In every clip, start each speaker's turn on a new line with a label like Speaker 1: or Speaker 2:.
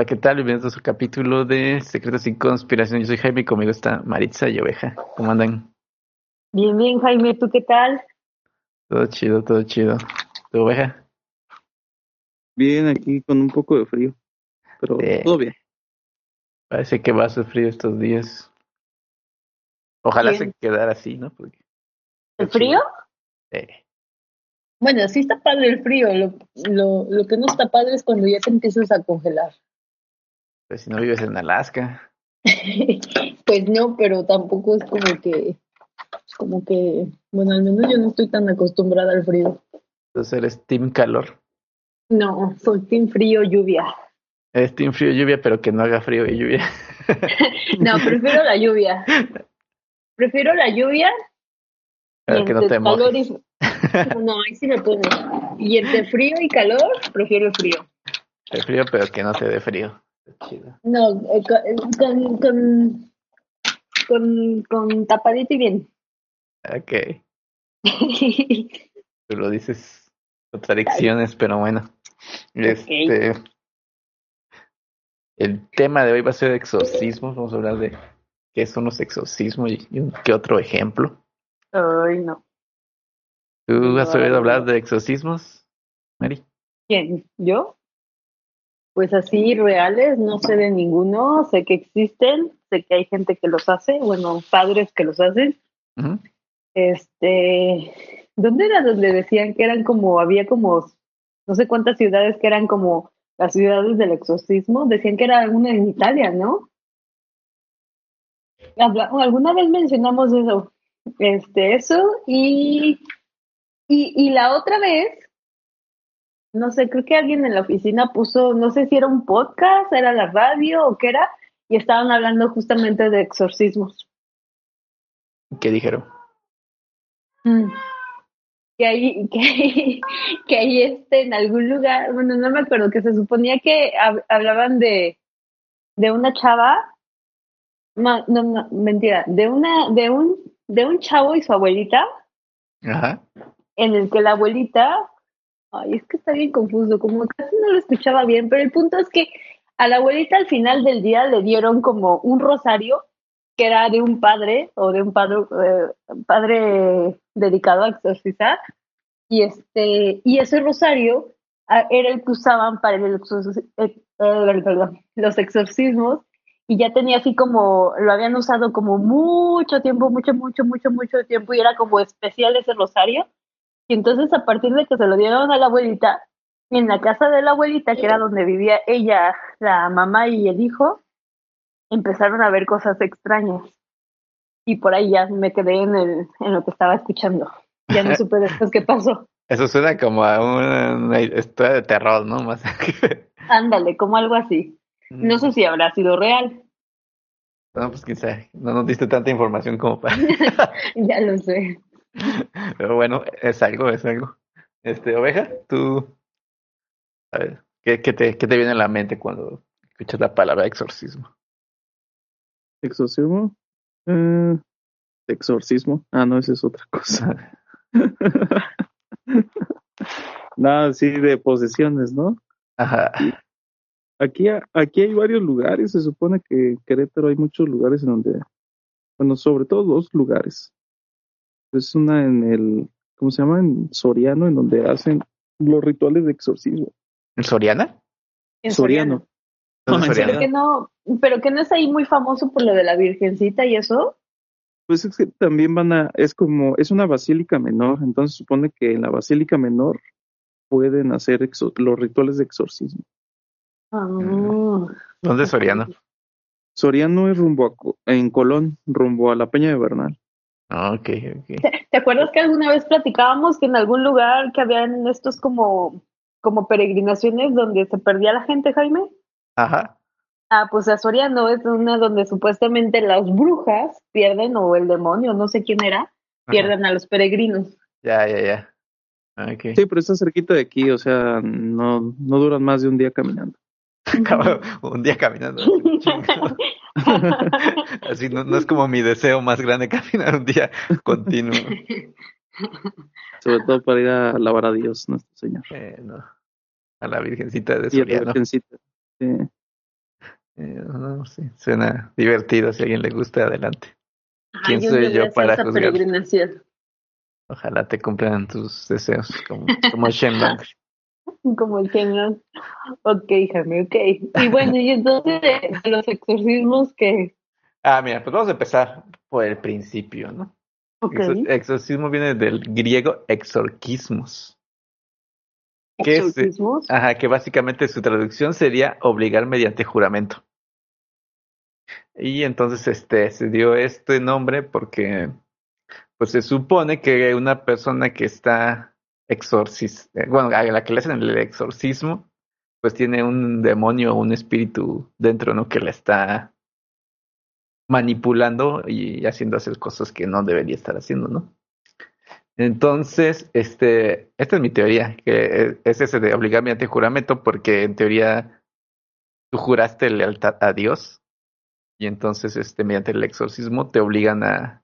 Speaker 1: Hola, ¿qué tal? Bienvenidos a su capítulo de Secretos y Conspiración. Yo soy Jaime y conmigo está Maritza y Oveja. ¿Cómo andan?
Speaker 2: Bien, bien, Jaime, ¿tú qué tal?
Speaker 1: Todo chido, todo chido. ¿Tu Oveja?
Speaker 3: Bien, aquí con un poco de frío, pero
Speaker 1: Sí.
Speaker 3: todo bien.
Speaker 1: Parece que va a hacer frío estos días. Ojalá
Speaker 2: Bien.
Speaker 1: se quedara así, ¿no? Porque,
Speaker 2: ¿El frío?
Speaker 1: eh,
Speaker 2: Bueno, sí está padre el frío. Lo, lo, lo que no está padre es cuando ya te empiezas a congelar.
Speaker 1: Pues si no vives en Alaska.
Speaker 2: pues no, pero tampoco es como que, como que, bueno, al menos yo no estoy tan acostumbrada al frío.
Speaker 1: Entonces eres team calor.
Speaker 2: No, soy team frío, lluvia.
Speaker 1: Eres team frío lluvia, pero que no haga frío y lluvia.
Speaker 2: No, prefiero la lluvia. Prefiero la lluvia
Speaker 1: Para que no te
Speaker 2: calor y... No, ahí sí me pongo. Y entre frío y calor, prefiero el frío.
Speaker 1: El frío, pero que no te dé frío. Chido.
Speaker 2: No, eh, eh, con, con, con, con tapadito y bien.
Speaker 1: Ok. Tú lo dices contradicciones, pero bueno. Este, el tema de hoy va a ser exorcismos. Vamos a hablar de qué son los exorcismos y, y que otro ejemplo.
Speaker 2: Ay, no.
Speaker 1: ¿Tú has oído hablar de exorcismos, Mary?
Speaker 2: ¿Quién? ¿Yo? Pues así, reales, no sé de ninguno. Sé que existen, sé que hay gente que los hace, bueno, padres que los hacen. Este, ¿dónde era donde decían que eran como, había como, no sé cuántas ciudades que eran como las ciudades del exorcismo? Decían que era una en Italia, ¿no? Alguna vez mencionamos eso, este, eso y, y, y la otra vez, no sé, creo que alguien en la oficina puso, no sé si era un podcast, era la radio o qué era, y estaban hablando justamente de exorcismos.
Speaker 1: ¿Qué dijeron?
Speaker 2: Mm. Que ahí, que ahí, que ahí este, en algún lugar, bueno, no me acuerdo, que se suponía que hab- hablaban de, de una chava, no, no, no, mentira, de una, de un, de un chavo y su abuelita,
Speaker 1: Ajá.
Speaker 2: en el que la abuelita, ay, es que está bien confuso, como casi no lo escuchaba bien, pero el punto es que a la abuelita al final del día le dieron como un rosario que era de un padre o de un padre, eh, padre dedicado a exorcizar y este y ese rosario ah, era el que usaban para el eh, los exorcismos y ya tenía así como lo habían usado como mucho tiempo, mucho, mucho, mucho, mucho tiempo y era como especial ese rosario y entonces a partir de que se lo dieron a la abuelita, en la casa de la abuelita, que era donde vivía ella, la mamá y el hijo, empezaron a ver cosas extrañas. Y por ahí ya me quedé en, el, en lo que estaba escuchando. Ya no supe después qué pasó.
Speaker 1: Eso suena como a una, una historia de terror, ¿no? Más
Speaker 2: Ándale, como algo así. No sé si habrá sido real.
Speaker 1: No, pues sabe. No nos diste tanta información como para.
Speaker 2: Ya lo sé.
Speaker 1: Pero bueno, es algo, es algo. Este, oveja, tú. A ver, ¿qué, qué te, qué te viene a la mente cuando escuchas la palabra exorcismo?
Speaker 3: ¿Exorcismo? Eh, exorcismo. Ah, no, esa es otra cosa. Nada, sí, de posesiones, ¿no?
Speaker 1: Ajá.
Speaker 3: Aquí, aquí hay varios lugares, se supone que en Querétaro hay muchos lugares en donde, bueno, sobre todo dos lugares. Es una en el, ¿cómo se llama? En Soriano, en donde hacen los rituales de exorcismo.
Speaker 1: ¿En Soriana?
Speaker 2: En
Speaker 3: Soriano.
Speaker 1: ¿Dónde
Speaker 3: No,
Speaker 1: es
Speaker 3: en
Speaker 2: Pero que no, pero que no es ahí muy famoso por lo de la virgencita y eso.
Speaker 3: Pues es que también van a, es como, es una basílica menor, entonces supone que en la basílica menor pueden hacer exo- los rituales de exorcismo.
Speaker 2: Ah.
Speaker 1: ¿Dónde es Soriano?
Speaker 3: Soriano es rumbo a, en Colón, rumbo a la Peña de Bernal.
Speaker 1: Ah, ok, ok.
Speaker 2: ¿Te acuerdas que alguna vez platicábamos que en algún lugar que habían estos como, como peregrinaciones donde se perdía la gente, Jaime?
Speaker 1: Ajá.
Speaker 2: Ah, pues a Soriano es una donde supuestamente las brujas pierden, o el demonio, no sé quién era,
Speaker 1: Ajá.
Speaker 2: pierden a los peregrinos.
Speaker 1: Ya, ya, ya. Ah, Ok.
Speaker 3: Sí, pero está cerquita de aquí, o sea, no, no duran más de un día caminando.
Speaker 1: Acabo un día caminando. Así no, no es como mi deseo más grande caminar un día continuo.
Speaker 3: Sobre todo para ir a alabar a Dios, nuestro Señor.
Speaker 1: Eh, no. A la Virgencita de
Speaker 3: Y a la
Speaker 1: Soriano.
Speaker 3: Virgencita. Sí.
Speaker 1: Eh, no, sí, suena divertido. Si a alguien le gusta, adelante.
Speaker 2: Ay,
Speaker 1: ¿Quién soy yo para juzgar? Ojalá te cumplan tus deseos, como, como Shenlong.
Speaker 2: Como el Shenlong. Ok, Jaime, ok. Y bueno, y entonces de, de los exorcismos que...
Speaker 1: Ah, mira, pues vamos a empezar por el principio, ¿no?
Speaker 2: Ok.
Speaker 1: Exor- exorcismo viene del griego exorquismos. ¿Qué es?
Speaker 2: Exorcismos.
Speaker 1: Ajá, que básicamente su traducción sería obligar mediante juramento. Y entonces este se dio este nombre porque pues se supone que una persona que está exorcis eh, bueno, a la que le hacen el exorcismo, pues tiene un demonio o un espíritu dentro, ¿no? Que la está manipulando y haciendo hacer cosas que no debería estar haciendo, ¿no? Entonces, este, esta es mi teoría, que es ese de obligar mediante juramento, porque en teoría tú juraste lealtad a Dios y entonces, este, mediante el exorcismo te obligan a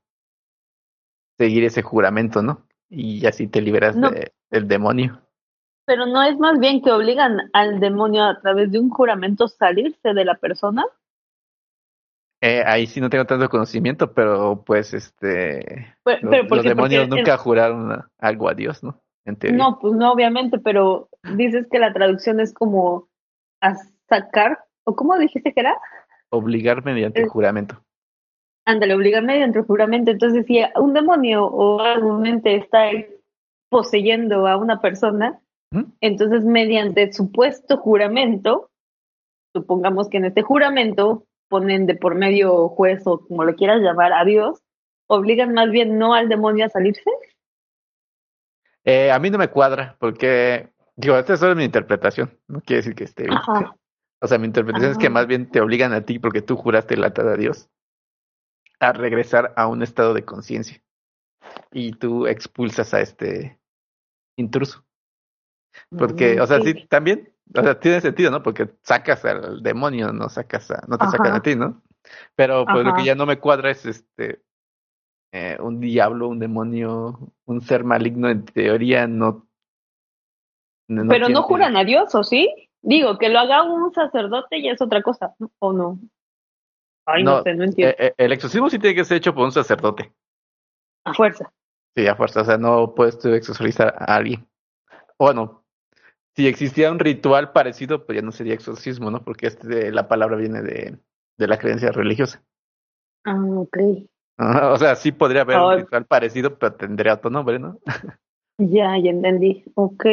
Speaker 1: seguir ese juramento, ¿no? Y así te liberas
Speaker 2: No.
Speaker 1: de- del demonio.
Speaker 2: Pero no es más bien que obligan al demonio a través de un juramento salirse de la persona.
Speaker 1: Eh, ahí sí no tengo tanto conocimiento, pero pues, este,
Speaker 2: Pero,
Speaker 1: los,
Speaker 2: pero
Speaker 1: los
Speaker 2: porque,
Speaker 1: demonios nunca juraron algo a Dios, ¿no? En teoría.
Speaker 2: No, pues no, obviamente, pero dices que la traducción es como a sacar, o cómo dijiste que era?
Speaker 1: Obligar mediante
Speaker 2: Eh,
Speaker 1: juramento.
Speaker 2: Ándale, obligar mediante juramento. Entonces, si un demonio o algún ente está poseyendo a una persona,
Speaker 1: ¿Mm?
Speaker 2: entonces mediante supuesto juramento, supongamos que en este juramento ponen de por medio juez o como le quieras llamar a Dios, obligan más bien no al demonio a salirse.
Speaker 1: Eh, a mí no me cuadra, porque, digo, esta es solo mi interpretación, no quiere decir que esté bien. O sea, mi interpretación es que
Speaker 2: Ah.
Speaker 1: más bien te obligan a ti, porque tú juraste lealtad a Dios, a regresar a un estado de conciencia. Y tú expulsas a este intruso. Porque, o sea, sí,
Speaker 2: Sí.
Speaker 1: también, o sea, tiene sentido, ¿no? Porque sacas al demonio, no sacas a, no te sacan a ti, ¿no? Pero pues lo que ya no me cuadra es este eh, un diablo, un demonio, un ser maligno en teoría no. no
Speaker 2: Pero no juran a Dios, ¿o sí? Digo, que lo haga un sacerdote ya es otra cosa, ¿no? ¿o no? Ay, no,
Speaker 1: No,
Speaker 2: sé, no entiendo.
Speaker 1: eh, eh, el exorcismo sí tiene que ser hecho por un sacerdote.
Speaker 2: a fuerza.
Speaker 1: Sí, a fuerza. O sea, no puedes tú exorcizar a alguien. Bueno, si existía un ritual parecido, pues ya no sería exorcismo, ¿no? Porque este, la palabra viene de, de la creencia religiosa.
Speaker 2: Ah, ok.
Speaker 1: O sea, sí podría haber un ritual parecido, pero tendría otro nombre, ¿no?
Speaker 2: Ya, ya entendí. Ok.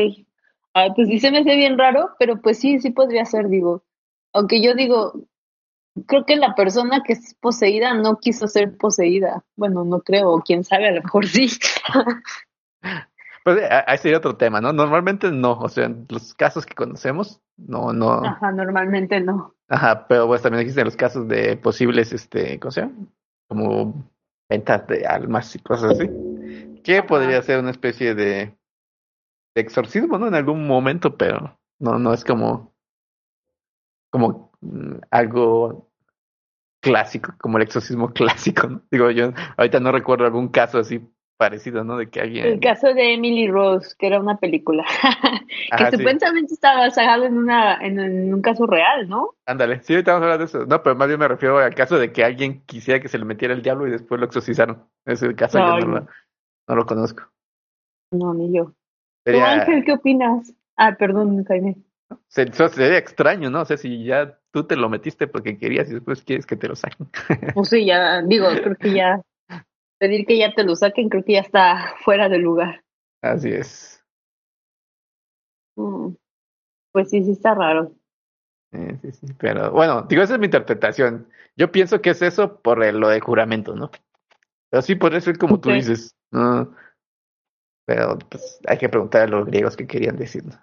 Speaker 2: Ay, pues sí se me hace bien raro, pero pues sí, sí podría ser, digo. Aunque yo digo, creo que la persona que es poseída no quiso ser poseída. Bueno, no creo, quién sabe, a lo mejor sí.
Speaker 1: Pues eh, ahí sería otro tema, ¿no? Normalmente no, o sea, en los casos que conocemos, no, no.
Speaker 2: Ajá, normalmente no.
Speaker 1: Ajá, pero pues también existen los casos de posibles, este, ¿cómo se llama? Como ventas de almas y cosas así. Que
Speaker 2: Ajá.
Speaker 1: podría ser una especie de, de exorcismo, ¿no? En algún momento, pero no, no es como, como algo clásico, como el exorcismo clásico, ¿no? Digo, yo ahorita no recuerdo algún caso así parecido, ¿no? De que alguien...
Speaker 2: El caso de Emily Rose, que era una película, que
Speaker 1: Ajá, sí.
Speaker 2: supuestamente estaba basado en una en, en un caso real, ¿no?
Speaker 1: Ándale, sí, ahorita vamos a hablar de eso. No, pero más bien me refiero al caso de que alguien quisiera que se le metiera el diablo y después lo exorcizaron. Ese caso yo no lo, no lo conozco.
Speaker 2: No, ni yo. ¿Tú,
Speaker 1: Sería,
Speaker 2: Ángel, qué opinas? Ah, perdón, Jaime.
Speaker 1: sería extraño, ¿no? O sea, si ya tú te lo metiste porque querías y después quieres que te lo saquen.
Speaker 2: Pues sí, ya, digo, creo que ya, pedir que ya te lo saquen, creo que ya está fuera de lugar.
Speaker 1: Así es.
Speaker 2: Mm, Pues sí, sí está raro.
Speaker 1: Eh, sí, sí. Pero bueno, digo, esa es mi interpretación. Yo pienso que es eso por el- lo de juramento, ¿no? Pero sí podría ser como tú dices. ¿no? Pero pues hay que preguntar a los griegos qué querían decir. ¿no?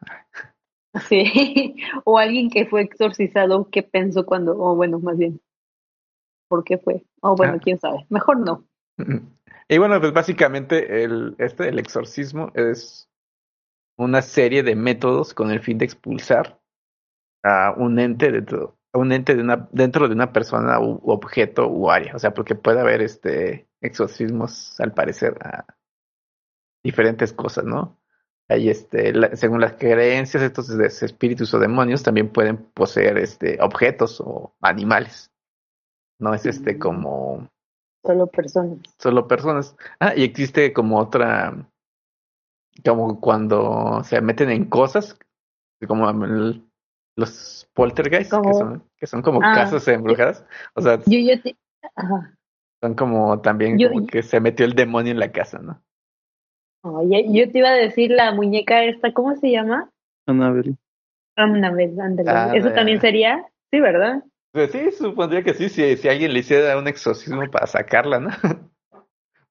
Speaker 2: Sí, o alguien que fue exorcizado, ¿qué pensó cuando, o bueno, más bien, ¿por qué fue? O bueno,
Speaker 1: Ah.
Speaker 2: quién sabe, mejor no.
Speaker 1: Y bueno, pues básicamente el, este, el exorcismo es una serie de métodos con el fin de expulsar a un ente dentro, a un ente de una, dentro de una persona u, u objeto u área. O sea, porque puede haber este exorcismos, al parecer, a diferentes cosas, ¿no? Hay este, la- según las creencias, estos espíritus o demonios también pueden poseer este objetos o animales. No es este
Speaker 2: Mm.
Speaker 1: como
Speaker 2: Solo personas.
Speaker 1: solo personas. Ah, y existe como otra, como cuando se meten en cosas, como el- los poltergeists, que son, que son como
Speaker 2: Ah.
Speaker 1: casas embrujadas. O sea,
Speaker 2: Yo, yo te... Ajá.
Speaker 1: son como también
Speaker 2: Yo-
Speaker 1: como que se metió el demonio en la casa, ¿no?
Speaker 2: Oye, yo te iba a decir la muñeca esta, ¿cómo se llama?
Speaker 3: Annabelle.
Speaker 2: Ándale.
Speaker 1: Ah,
Speaker 2: ¿Eso también sería? Sí, ¿verdad?
Speaker 1: Pues sí, supondría que sí, si, si alguien le hiciera un exorcismo para sacarla, ¿no?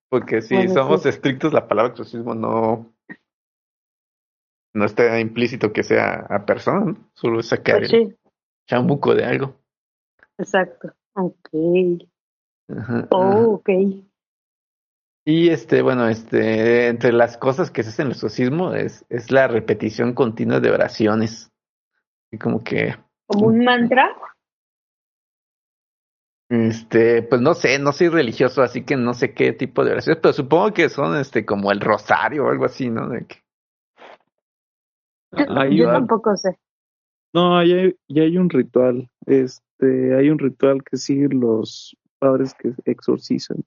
Speaker 1: Porque si
Speaker 2: Bueno,
Speaker 1: somos
Speaker 2: sí.
Speaker 1: estrictos, la palabra exorcismo no, no está implícito que sea a persona, ¿no? Solo es sacar
Speaker 2: Pues
Speaker 1: el
Speaker 2: sí,
Speaker 1: chambuco de algo.
Speaker 2: exacto. Ok.
Speaker 1: Ajá, ajá.
Speaker 2: Oh, ok.
Speaker 1: Y este, bueno, este, entre las cosas que se hacen en el exorcismo es, es la repetición continua de oraciones. Y como que,
Speaker 2: Como un mantra.
Speaker 1: este, pues no sé, no soy religioso, así que no sé qué tipo de oraciones, pero supongo que son este como el rosario o algo así, ¿no? De que,
Speaker 3: Ahí
Speaker 2: yo
Speaker 3: va.
Speaker 2: tampoco sé.
Speaker 3: No, ya hay, ya hay un ritual. Este, hay un ritual que siguen los padres que exorcizan.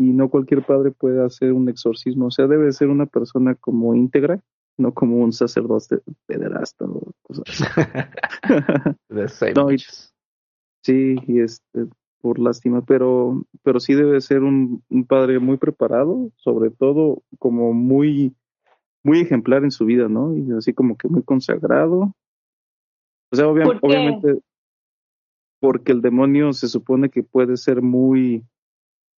Speaker 3: Y no cualquier padre puede hacer un exorcismo. O sea, debe ser una persona como íntegra, no como un sacerdote pederasta o cosas así. No, y-. Sí, y este, por lástima, pero, pero sí debe ser un, un padre muy preparado, sobre todo como muy, muy ejemplar en su vida, ¿no? Y así como que muy consagrado. O sea, obvia-
Speaker 2: ¿Por qué?
Speaker 3: obviamente, porque el demonio se supone que puede ser muy,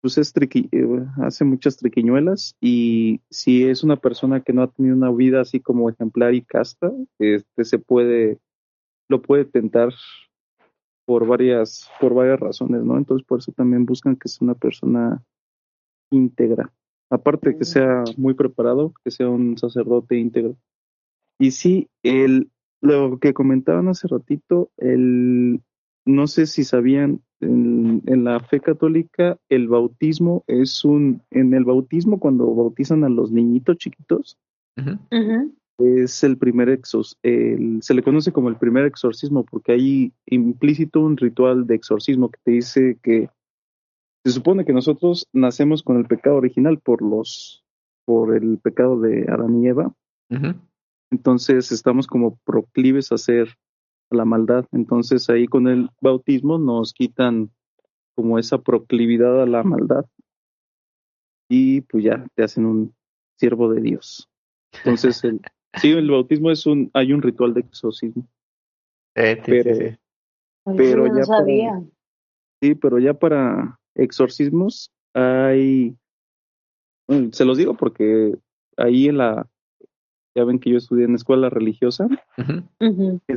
Speaker 3: pues es triqui- eh, hace muchas triquiñuelas y si es una persona que no ha tenido una vida así como ejemplar y casta, este se puede, lo puede tentar por varias, por varias razones, ¿no? Entonces por eso también buscan que sea una persona íntegra. Aparte de que
Speaker 2: Mm.
Speaker 3: sea muy preparado, que sea un sacerdote íntegro. Y sí, el, lo que comentaban hace ratito, el, no sé si sabían, en, en la fe católica el bautismo es un, en el bautismo cuando bautizan a los niñitos chiquitos, es el primer exos, el- se le conoce como el primer exorcismo porque hay implícito un ritual de exorcismo que te dice que se supone que nosotros nacemos con el pecado original por los por el pecado de Adán y Eva, entonces estamos como proclives a hacer la maldad, entonces ahí con el bautismo nos quitan como esa proclividad a la maldad y pues ya te hacen un siervo de Dios. Entonces el Sí, el bautismo es un, hay un ritual de exorcismo.
Speaker 1: Eh, sí,
Speaker 3: Pero-
Speaker 1: sí, sí.
Speaker 2: Ay,
Speaker 3: Pero
Speaker 2: yo no
Speaker 3: ya para-. Sí, pero ya para exorcismos hay, bueno, se los digo porque ahí en la, ya ven que yo estudié en escuela religiosa,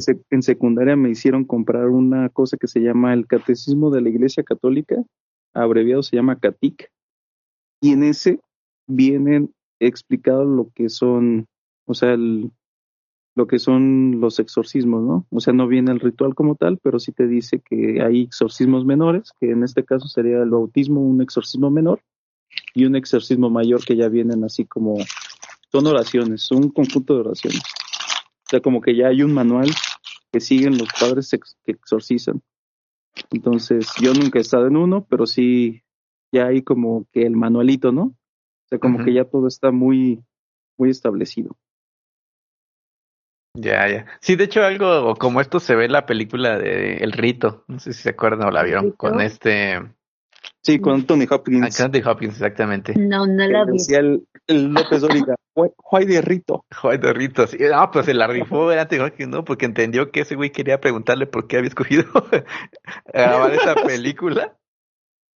Speaker 3: sec- en secundaria me hicieron comprar una cosa que se llama el Catecismo de la Iglesia Católica, abreviado se llama CATIC, y en ese vienen explicados lo que son, o sea, el- lo que son los exorcismos, ¿no? O sea, no viene el ritual como tal, pero sí te dice que hay exorcismos menores, que en este caso sería el bautismo, un exorcismo menor, y un exorcismo mayor que ya vienen así como, son oraciones, un conjunto de oraciones. O sea, como que ya hay un manual que siguen los padres ex- que exorcizan. Entonces, yo nunca he estado en uno, pero sí, ya hay como que el manualito, ¿no? O sea, como que ya todo está muy, muy establecido.
Speaker 1: Ya, ya. Sí, de hecho, algo como esto se ve en la película de El Rito. No sé si se acuerdan o la vieron. Con este.
Speaker 3: Sí, con Anthony Hopkins.
Speaker 1: Anthony Hopkins, exactamente.
Speaker 2: No, no la vi.
Speaker 3: decía el, el López Dóriga, Juay de Rito.
Speaker 1: Joder, de Rito. Sí. No, pues se la rifó el Anthony Hopkins, ¿no? Porque entendió que ese güey quería preguntarle por qué había escogido grabar esa película.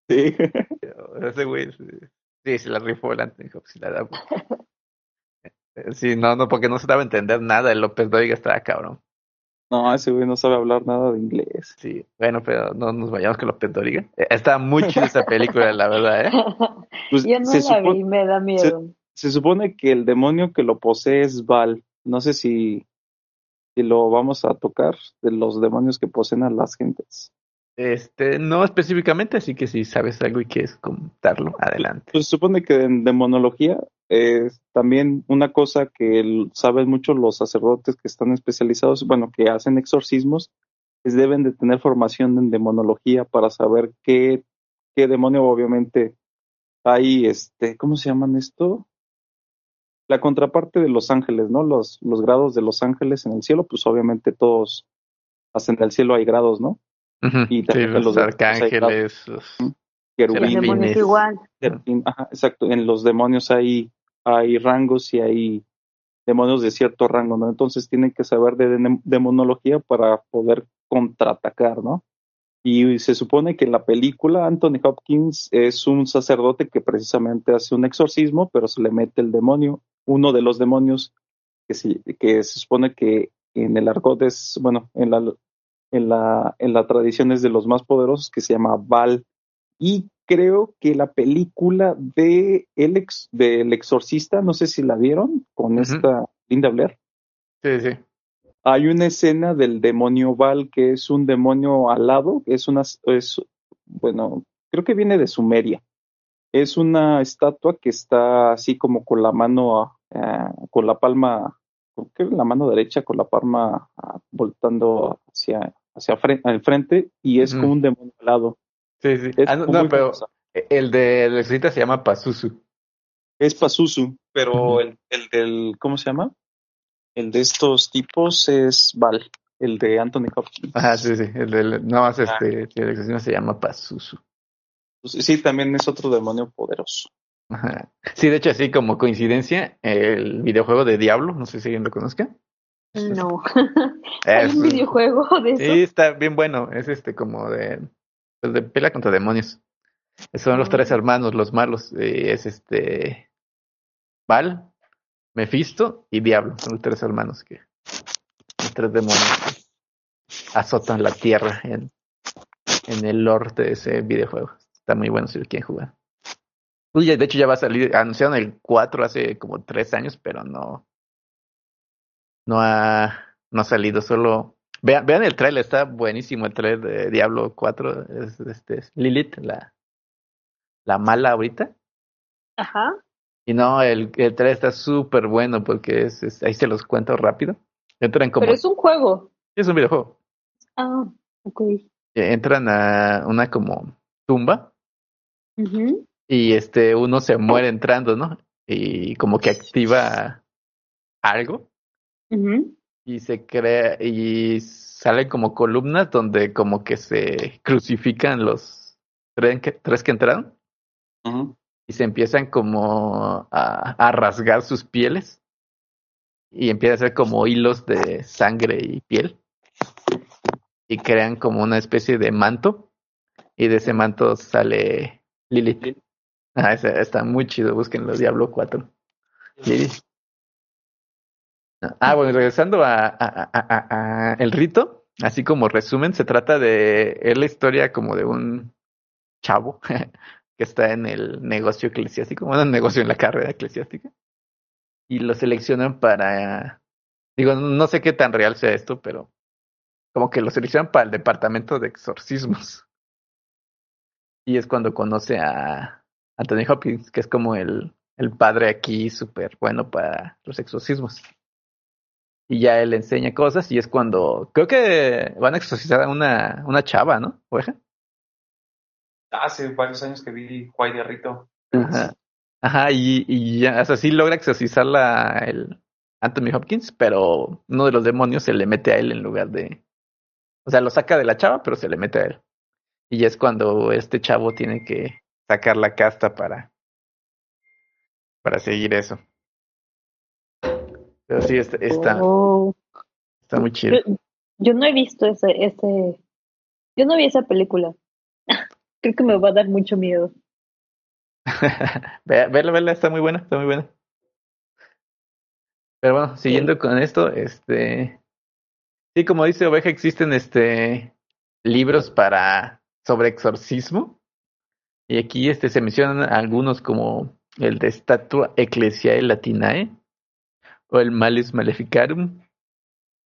Speaker 3: Sí.
Speaker 1: Ese güey. sí, Sí, se la rifó el Anthony Hopkins. La da. Sí, no, no, porque no se daba a entender nada. El López Dóriga estaba cabrón.
Speaker 3: No, ese güey no sabe hablar nada de inglés.
Speaker 1: Sí, bueno, pero no nos vayamos con López Dóriga. Eh, Está muy chida esa película, la verdad, ¿eh?
Speaker 3: Pues
Speaker 2: Yo no la
Speaker 3: supo-
Speaker 2: vi, me da miedo.
Speaker 3: se supone que el demonio que lo posee es Val. No sé si, si lo vamos a tocar de los demonios que poseen a las gentes.
Speaker 1: Este, no específicamente, así que si sabes algo y quieres contarlo, adelante.
Speaker 3: Pues se supone que en demonología eh, también una cosa que el- saben mucho los sacerdotes que están especializados, bueno, que hacen exorcismos, es deben de tener formación en demonología para saber qué, qué demonio obviamente hay, este, ¿cómo se llaman esto? La contraparte de los ángeles, ¿no? Los, los grados de los ángeles en el cielo, pues obviamente todos, hasta en el cielo hay grados, ¿no?
Speaker 1: Ujú,
Speaker 3: Y
Speaker 1: sí,
Speaker 3: también
Speaker 1: los arcángeles. los-
Speaker 2: Los
Speaker 3: Querubines,
Speaker 2: igual.
Speaker 3: Ajá, exacto. En los demonios hay, hay rangos y hay demonios de cierto rango, ¿no? Entonces tienen que saber de dem- demonología para poder contraatacar, ¿no? Y se supone que en la película Anthony Hopkins es un sacerdote que precisamente hace un exorcismo, pero se le mete el demonio, uno de los demonios que se, que se supone que en el argot es, bueno, en la, en la, en la tradición es de los más poderosos, que se llama Val. Y creo que la película de El, ex, del exorcista, no sé si la vieron, con esta Linda Blair.
Speaker 1: Sí, sí.
Speaker 3: Hay una escena del demonio Val que es un demonio alado, es una, es, bueno, creo que viene de Sumeria. Es una estatua que está así como con la mano, ah, con la palma, creo que la mano derecha con la palma ah, voltando hacia, hacia fre- al frente y es como un demonio alado.
Speaker 1: Sí, sí. Ah, no,
Speaker 3: muy
Speaker 1: no, pero
Speaker 3: famosa.
Speaker 1: el de la exorcista se llama Pazuzu.
Speaker 3: Es Pazuzu, pero el, el del, ¿cómo se llama? El de estos tipos es Val, el de Anthony Hopkins.
Speaker 1: Ajá, sí, sí. El del, no más
Speaker 3: Ah.
Speaker 1: este, el se llama Pazuzu.
Speaker 3: Pues Sí, también es otro demonio poderoso.
Speaker 1: Ajá. Sí, de hecho, así como coincidencia, el videojuego de Diablo, no sé si alguien lo conozca.
Speaker 2: No. Hay
Speaker 1: Es-
Speaker 2: un videojuego de eso.
Speaker 1: Sí, está bien bueno. Es este como de, pues, de pelea contra demonios. Son los tres hermanos, los malos. Y es este Val, Mephisto y Diablo. Son los tres hermanos que los tres demonios que azotan la tierra en, en el lore de ese videojuego. Está muy bueno si lo quieren jugar. Uy, de hecho ya va a salir, anunciaron el 4 hace como tres años, pero no, no ha, no ha salido, solo vean, vean el trailer, está buenísimo el trailer de Diablo 4, es, este, es Lilith, la, la mala ahorita.
Speaker 2: Ajá.
Speaker 1: Y no, el, el trailer está súper bueno porque es, es- ahí se los cuento rápido. Entran como,
Speaker 2: Pero es un juego.
Speaker 1: es un videojuego.
Speaker 2: Ah, ok.
Speaker 1: Entran a una como tumba
Speaker 2: Ujú.
Speaker 1: Y este uno se muere entrando, ¿no? Y como que activa algo. Y se crea y salen como columnas donde como que se crucifican los tres que, tres que entraron. Y se empiezan como a, a rasgar sus pieles. Y empieza a ser como hilos de sangre y piel. Y crean como una especie de manto. Y de ese manto sale Lilith. Ah, está muy chido, búsquenlo, Diablo 4. Lilith. Ah, bueno, regresando a el rito, así como resumen, se trata de, es la historia como de un chavo que está en el negocio eclesiástico, bueno, un negocio en la carrera eclesiástica, y lo seleccionan para, digo, no sé qué tan real sea esto, pero como que lo seleccionan para el departamento de exorcismos. Y es cuando conoce a Anthony Hopkins, que es como el, el padre aquí súper bueno para los exorcismos. Y ya él enseña cosas y es cuando, creo que van a exorcizar a una, una chava, ¿no? ¿Oveja?
Speaker 3: Hace varios años que vi Juay de Rito.
Speaker 1: Ajá. Ajá, y, y ya, o sea, sí logra exorcizarla el Anthony Hopkins, pero uno de los demonios se le mete a él en lugar de. O sea, lo saca de la chava, pero se le mete a él. Y ya es cuando este chavo tiene que sacar la casta para. para seguir eso. Pero sí, está, está,
Speaker 2: Oh.
Speaker 1: está muy chido.
Speaker 2: Yo, yo no he visto ese, ese. Yo no vi esa película. Creo que me va a dar mucho miedo.
Speaker 1: Ve- Verla, verla, está muy buena, está muy buena. Pero bueno, siguiendo con esto, este, sí, como dice Oveja, existen este libros para sobre exorcismo. Y aquí este se mencionan algunos como el de Statua Ecclesiae Latinae, o el Malus Maleficarum,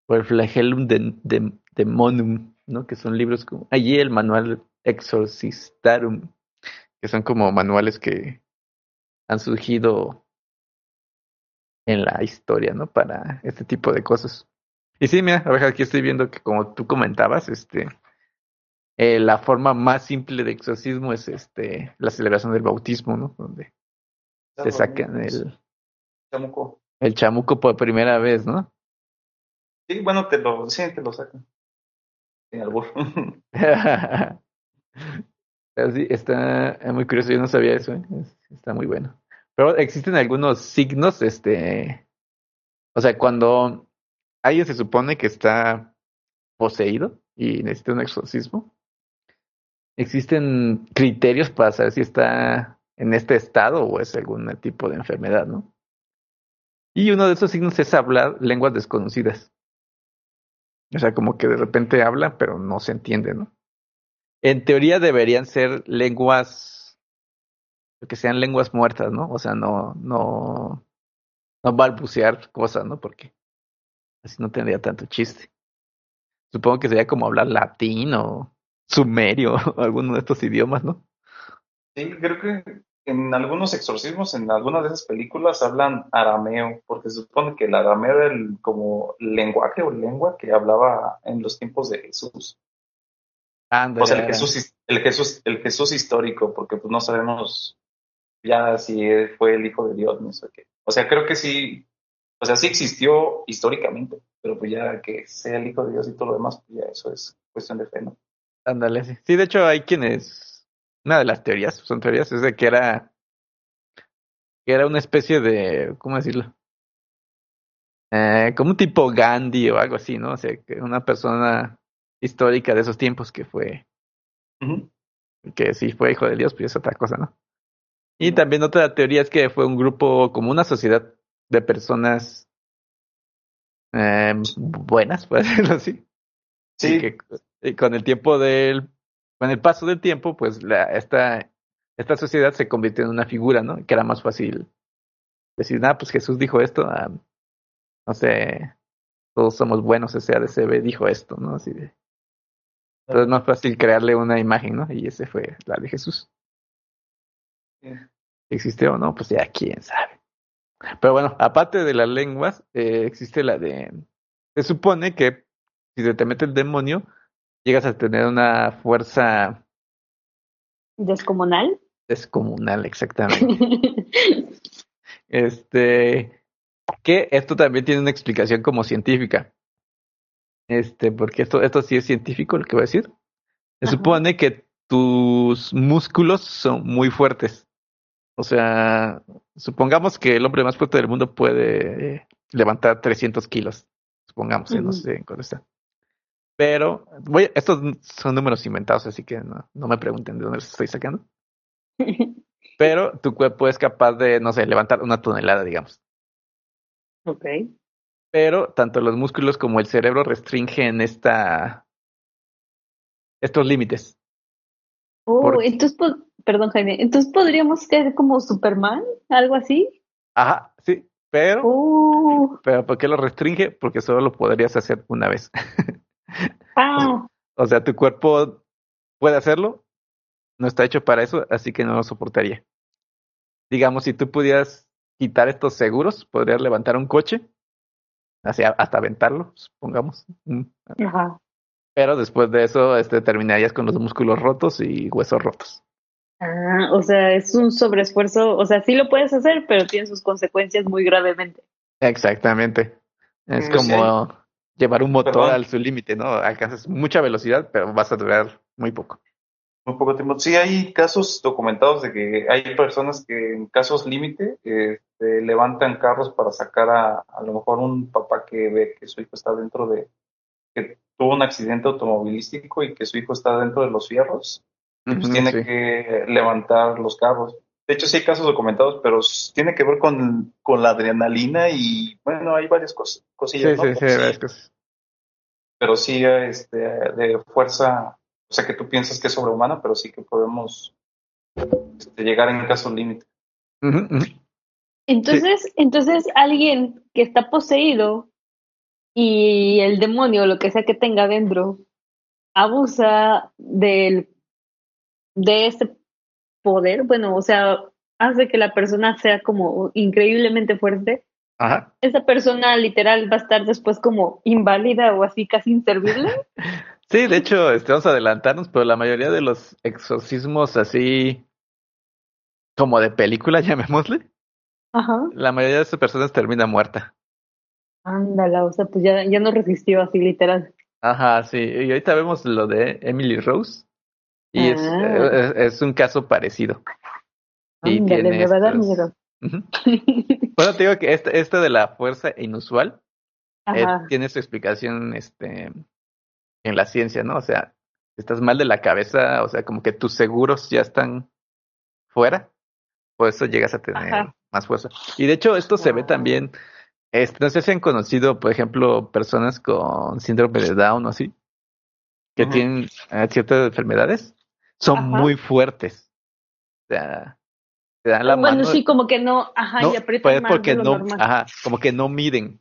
Speaker 1: o el Flagellum de, de- ¿no? Que son libros como allí el manual Exorcistarum, que son como manuales que han surgido en la historia, ¿no? Para este tipo de cosas. Y sí, mira, aquí estoy viendo que como tú comentabas, este, eh, la forma más simple de exorcismo es este, la celebración del bautismo, ¿no? Donde se sacan el
Speaker 3: chamuco.
Speaker 1: El chamuco por primera vez, ¿no?
Speaker 3: Sí, bueno, te lo, sí, te lo sacan. En albur.
Speaker 1: Está muy curioso, yo no sabía eso, ¿eh? está muy bueno. Pero existen algunos signos, este, o sea, cuando alguien se supone que está poseído y necesita un exorcismo, existen criterios para saber si está en este estado o es algún tipo de enfermedad, ¿no? Y uno de esos signos es hablar lenguas desconocidas. O sea, como que de repente habla, pero no se entiende, ¿no? En teoría deberían ser lenguas que sean lenguas muertas, ¿no? O sea, no, no, no balbucear cosas, ¿no? Porque así no tendría tanto chiste. Supongo que sería como hablar latín o sumerio alguno de estos idiomas, ¿no?
Speaker 3: Sí, creo que en algunos exorcismos, en algunas de esas películas hablan arameo, porque se supone que el arameo era el como lenguaje o lengua que hablaba en los tiempos de Jesús. o sea, el Jesús, el Jesús, el Jesús histórico, porque pues no sabemos ya si fue el Hijo de Dios, no sé qué. O sea, creo que sí, o sea, sí existió históricamente, pero pues ya que sea el Hijo de Dios y todo lo demás, pues ya eso es cuestión de fe, ¿no?
Speaker 1: Ándale, sí. Sí, de hecho hay quienes una de las teorías, son teorías, es de que era, que era una especie de, ¿cómo decirlo? Eh, como un tipo Gandhi o algo así, ¿no? O sea, que una persona histórica de esos tiempos que fue, que sí fue hijo de Dios, pues es otra cosa, ¿no? Y también otra teoría es que fue un grupo, como una sociedad de personas eh, buenas, por decirlo así. Sí. que y con el tiempo del con el paso del tiempo, pues la, esta, esta sociedad se convirtió en una figura, ¿no? Que era más fácil decir, ah, pues Jesús dijo esto, ah, no sé, todos somos buenos, ese ADCB dijo esto, ¿no? Así de. Entonces es más fácil crearle una imagen, ¿no? Y ese fue la de Jesús. ¿Existe o no? Pues ya quién sabe. Pero bueno, aparte de las lenguas, eh, existe la de. Se supone que si se te mete el demonio, llegas a tener una fuerza
Speaker 2: descomunal.
Speaker 1: Descomunal, exactamente. este, que esto también tiene una explicación como científica. Este, porque esto, esto sí es científico lo que voy a decir. Se supone que tus músculos son muy fuertes. O sea, supongamos que el hombre más fuerte del mundo puede levantar 300 kilos. Supongamos, no sé en cuánto está. Pero, voy, estos son números inventados, así que no, no me pregunten de dónde los estoy sacando. Pero tu cuerpo es capaz de, no sé, levantar una tonelada, digamos.
Speaker 2: Ok.
Speaker 1: Pero tanto los músculos como el cerebro restringen esta, estos límites.
Speaker 2: Oh, entonces, perdón Jaime, entonces podríamos ser como Superman, algo así.
Speaker 1: Ajá, sí, pero, uh. pero ¿por qué lo restringe? Porque solo lo podrías hacer una vez.
Speaker 2: Ah.
Speaker 1: O sea, tu cuerpo puede hacerlo, no está hecho para eso, así que no lo soportaría. Digamos, si tú pudieras quitar estos seguros, podrías levantar un coche, hacia, hasta aventarlo, supongamos. Mm.
Speaker 2: Ajá.
Speaker 1: Pero después de eso, este, terminarías con los músculos rotos y huesos rotos.
Speaker 2: Ah, o sea, es un sobreesfuerzo, o sea, sí lo puedes hacer, pero tiene sus consecuencias muy gravemente.
Speaker 1: Exactamente. Es como llevar un motor al su límite, ¿no? Alcanzas mucha velocidad, pero vas a durar muy poco.
Speaker 3: Muy poco tiempo. Sí, hay casos documentados de que hay personas que en casos límite este, levantan carros para sacar a a lo mejor un papá que ve que su hijo está dentro de, que tuvo un accidente automovilístico y que su hijo está dentro de los fierros, pues tiene que levantar los carros. De hecho, sí hay casos documentados, pero tiene que ver con, con la adrenalina y, bueno, hay varias cosas, cosillas.
Speaker 1: Sí, sí, sí, varias cosas.
Speaker 3: Pero sí, este, de fuerza, o sea, que tú piensas que es sobrehumana, pero sí que podemos este, llegar en caso límite.
Speaker 2: Entonces, entonces alguien que está poseído y el demonio, lo que sea que tenga dentro, abusa del de ese poder, bueno, o sea, hace que la persona sea como increíblemente fuerte
Speaker 1: Ajá.
Speaker 2: esa persona literal va a estar después como inválida o así casi inservible.
Speaker 1: Sí, de hecho, este, vamos a adelantarnos, pero la mayoría de los exorcismos así como de película, llamémosle,
Speaker 2: Ajá.
Speaker 1: la mayoría de esas personas termina muerta.
Speaker 2: Ándala, o sea, pues ya, ya no resistió así literal.
Speaker 1: Ajá, sí. Y ahorita vemos lo de Emily Rose. Y es,
Speaker 2: Ah.
Speaker 1: es, es un caso parecido. Y
Speaker 2: Ándale,
Speaker 1: tiene
Speaker 2: me va a dar
Speaker 1: estos- Bueno, te digo que este, este de la fuerza inusual eh, tiene su explicación este, en la ciencia, ¿no? O sea, estás mal de la cabeza, o sea, como que tus seguros ya están fuera, por eso llegas a tener
Speaker 2: Ajá.
Speaker 1: más fuerza. Y de hecho, esto se ve también, este, no sé si han conocido, por ejemplo, personas con síndrome de Down o así, que tienen eh, ciertas enfermedades, son
Speaker 2: Ajá.
Speaker 1: muy fuertes. O sea, te dan la
Speaker 2: bueno,
Speaker 1: mano.
Speaker 2: sí, como que no, ajá,
Speaker 1: no,
Speaker 2: y aprietan
Speaker 1: pues
Speaker 2: más
Speaker 1: porque
Speaker 2: de lo
Speaker 1: no,
Speaker 2: normal.
Speaker 1: ajá, como que no miden.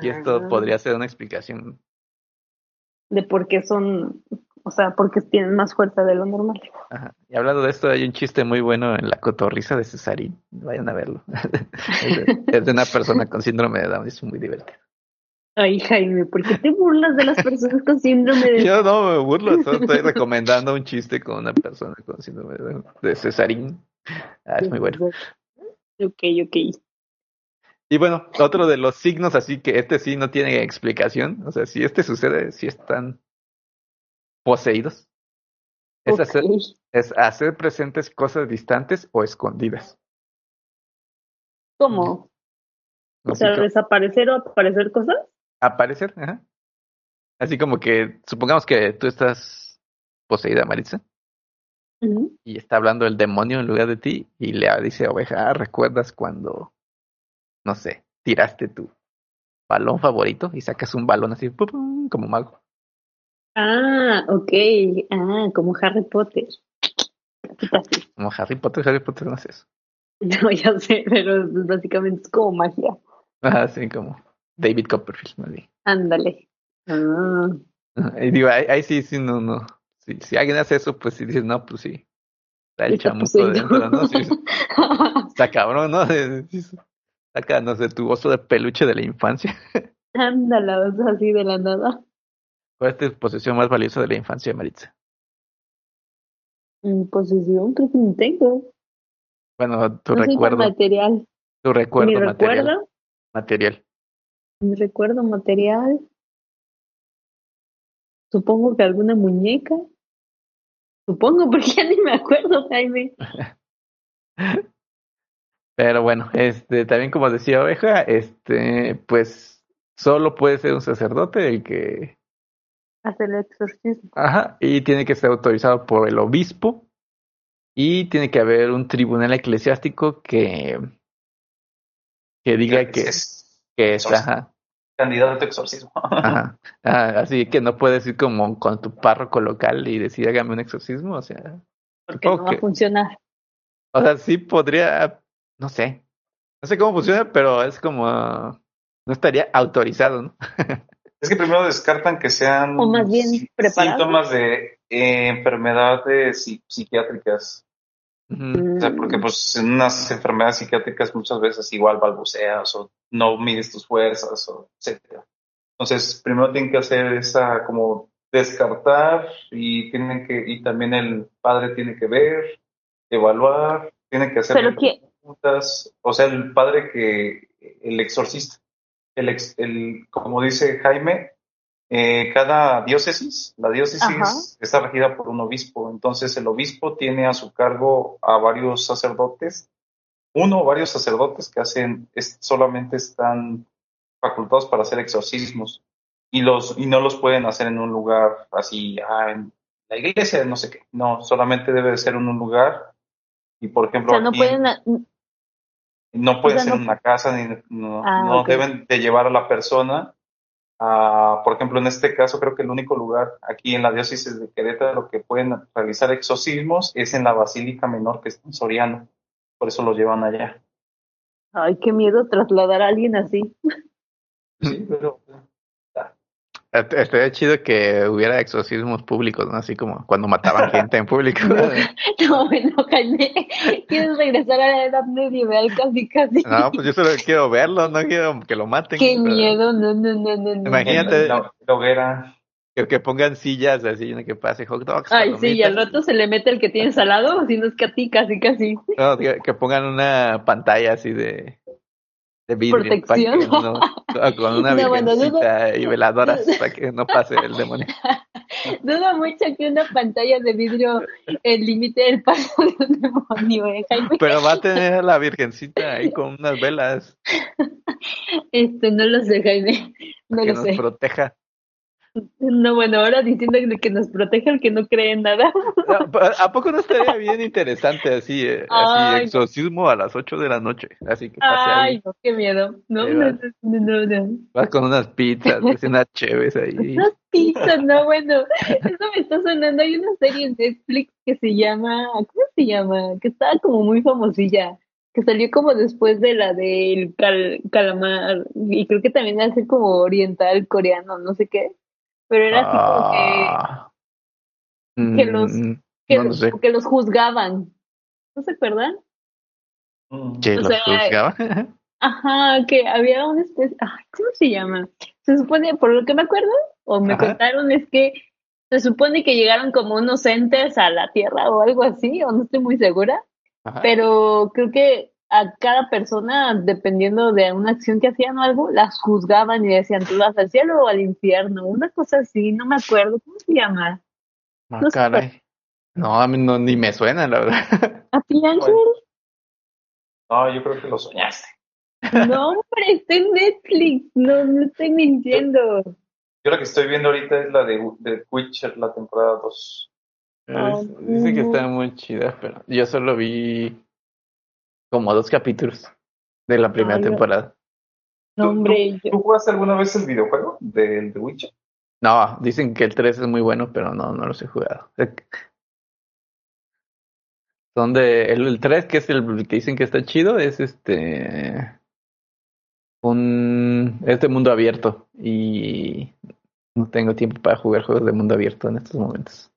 Speaker 1: Y esto podría ser una explicación.
Speaker 2: De por qué son, o sea, porque tienen más fuerza de lo normal.
Speaker 1: Ajá. Y hablando de esto, hay un chiste muy bueno en la cotorriza de Cesarín. Vayan a verlo. es, de, es de una persona con síndrome de Down, es muy divertido.
Speaker 2: Ay, Jaime, ¿por qué te burlas de las personas con síndrome de
Speaker 1: Yo no me burlo, solo estoy recomendando un chiste con una persona con síndrome de, Down, de Cesarín. Ah, es muy bueno.
Speaker 2: Ok, ok.
Speaker 1: Y bueno, otro de los signos, así que este sí no tiene explicación. O sea, si este sucede, si están poseídos, es, hacer, es hacer presentes cosas distantes o escondidas.
Speaker 2: ¿Cómo? O sea, desaparecer o aparecer cosas.
Speaker 1: aparecer, ajá. Así como que, supongamos que tú estás poseída, Maritza, Y está hablando el demonio en lugar de ti, y le dice oveja, "Ah, ¿recuerdas cuando, no sé, tiraste tu balón favorito y sacas un balón así, pum, pum, como mago?
Speaker 2: Ah, ok. Ah, como Harry Potter.
Speaker 1: Como Harry Potter, Harry Potter no hace eso.
Speaker 2: No, ya sé, pero básicamente es como magia.
Speaker 1: Ajá, sí, como David Copperfield, más bien.
Speaker 2: Ándale. Ah,
Speaker 1: Y digo, ahí, ahí sí, sí, no, no. Si, si alguien hace eso, pues si dices, no, pues sí. Está el chamuco dentro, ¿no? Sí, está cabrón, ¿no? Saca, no sé, tu oso de peluche de la infancia.
Speaker 2: Ándala, sea, así de la nada.
Speaker 1: ¿Cuál es tu posesión más valiosa de la infancia, Maritza?
Speaker 2: Mi posesión, creo que no tengo.
Speaker 1: Bueno, tu
Speaker 2: no
Speaker 1: recuerdo,
Speaker 2: material.
Speaker 1: tu recuerdo
Speaker 2: mi
Speaker 1: material.
Speaker 2: recuerdo,
Speaker 1: Material.
Speaker 2: mi recuerdo material. Supongo que alguna muñeca. Supongo, porque ya ni me acuerdo, Jaime.
Speaker 1: Pero bueno, este, también como decía Oveja, este, pues solo puede ser un sacerdote el que
Speaker 2: Hacer el exorcismo.
Speaker 1: Ajá, y tiene que ser autorizado por el obispo y tiene que haber un tribunal eclesiástico que, que diga que,
Speaker 3: es
Speaker 1: que es, ajá,
Speaker 3: candidato a exorcismo.
Speaker 1: ajá, ah, así que no puedes ir como con tu párroco local y decir hágame un exorcismo, o sea,
Speaker 2: Porque no va a funcionar.
Speaker 1: o sea, sí podría, no sé, no sé cómo funciona, pero es como, no estaría autorizado, ¿no?
Speaker 3: Es que primero descartan que sean
Speaker 2: O más bien
Speaker 3: sí-
Speaker 2: preparados.
Speaker 3: síntomas de eh, enfermedades psi- O sea, porque
Speaker 2: Mm,
Speaker 3: pues en unas enfermedades psiquiátricas muchas veces igual balbuceas o no mides tus fuerzas o etcétera. Entonces, primero tienen que hacer esa como descartar y tienen que y también el padre tiene que ver, evaluar, tiene que hacer
Speaker 2: Pero
Speaker 3: preguntas, o sea, el padre que el exorcista, el, ex- el como dice Jaime, eh, cada diócesis, la diócesis
Speaker 2: Ajá.
Speaker 3: está regida por un obispo, entonces el obispo tiene a su cargo a varios sacerdotes, uno o varios sacerdotes que hacen, es- solamente están facultados para hacer exorcismos y los y no los pueden hacer en un lugar así, ah, en la iglesia, no sé qué, no, solamente debe de ser en un lugar y por
Speaker 2: o
Speaker 3: ejemplo
Speaker 2: sea, no
Speaker 3: aquí
Speaker 2: pueden,
Speaker 3: no
Speaker 2: sea,
Speaker 3: ser
Speaker 2: no-
Speaker 3: en una casa, ni no,
Speaker 2: Ah,
Speaker 3: no deben de llevar a la persona. Por ejemplo, en este caso creo que el único lugar aquí en la diócesis de Querétaro que pueden realizar exorcismos es en la Basílica Menor que está en Soriano. Por eso lo llevan allá.
Speaker 2: ay, qué miedo trasladar a alguien así.
Speaker 1: Estaría chido que hubiera exorcismos públicos, ¿no? Así como cuando mataban gente en público.
Speaker 2: No, bueno, Jaime, quieres regresar a la edad medieval casi, casi.
Speaker 1: No, pues yo solo quiero verlo, no quiero que lo maten.
Speaker 2: Qué
Speaker 1: pero
Speaker 2: miedo, no, no, no, no, no.
Speaker 1: Imagínate.
Speaker 3: La, hoguera.
Speaker 1: Que, que pongan sillas así, que pase hot dogs.
Speaker 2: Ay, sí, y al rato se le mete el que tienes al lado, si no es que a ti, casi, casi.
Speaker 1: No, que, que pongan una pantalla así de, de vidrio.
Speaker 2: Protección.
Speaker 1: para que con una
Speaker 2: No, bueno,
Speaker 1: y veladoras para que no pase el demonio.
Speaker 2: Dudo mucho que una pantalla de vidrio el límite del paso de un demonio, ¿eh, Jaime?
Speaker 1: Pero va a tener a la virgencita ahí con unas velas
Speaker 2: Este, no lo sé, Jaime. No
Speaker 1: que
Speaker 2: lo
Speaker 1: nos
Speaker 2: sé.
Speaker 1: proteja.
Speaker 2: No, bueno, ahora diciendo que nos protege el que no cree en nada.
Speaker 1: Pa- ¿A poco no estaría bien interesante así, eh, así exorcismo a las 8 de la noche? Así que pase ahí,
Speaker 2: Ay, no, qué miedo. No,
Speaker 1: Ahí
Speaker 2: no, no, no, no.
Speaker 1: vas con unas pizzas, unas cheves ahí.
Speaker 2: Unas pizzas, no, bueno, eso me está sonando. Hay una serie en Netflix que se llama, ¿cómo se llama? Que estaba como muy famosilla, que salió como después de la del cal- calamar, y creo que también hace como oriental coreano, no sé qué, pero era así como que,
Speaker 1: Ah.
Speaker 2: que los-
Speaker 1: Mm,
Speaker 2: que,
Speaker 1: no lo sé.
Speaker 2: que los juzgaban. ¿No se acuerdan?
Speaker 3: Mm.
Speaker 1: ¿Que los
Speaker 2: sea,
Speaker 1: juzgaba?
Speaker 2: Ajá, que había una especie, ay, ¿cómo se llama? Se supone, por lo que me acuerdo, o me
Speaker 1: Ajá.
Speaker 2: contaron, es que se supone que llegaron como unos entes a la Tierra o algo así, o no estoy muy segura,
Speaker 1: Ajá.
Speaker 2: pero creo que a cada persona, dependiendo de una acción que hacían o algo, las juzgaban y decían, tú vas al cielo o al infierno, una cosa así, no me acuerdo, ¿cómo se llama?
Speaker 1: Ah,
Speaker 2: no sé.
Speaker 1: caray. No, a mí no, ni me suena, la verdad.
Speaker 2: ¿A ti, Ángel?
Speaker 3: No, yo creo que lo soñaste.
Speaker 2: No, hombre, está en Netflix, no, no estoy mintiendo.
Speaker 3: Yo la que estoy viendo ahorita es la de, de Witcher, la temporada 2.
Speaker 2: Ah,
Speaker 1: Es- Dice que está muy chida, pero yo solo vi como dos capítulos de la primera temporada.
Speaker 2: No, hombre, yo-
Speaker 3: ¿Tú jugaste alguna vez el videojuego del The Witcher?
Speaker 1: No, dicen que el 3 es muy bueno, pero no, no los he jugado. Son de, el, el 3, que es el que dicen que está chido, es este, un, es de mundo abierto y no tengo tiempo para jugar juegos de mundo abierto en estos momentos.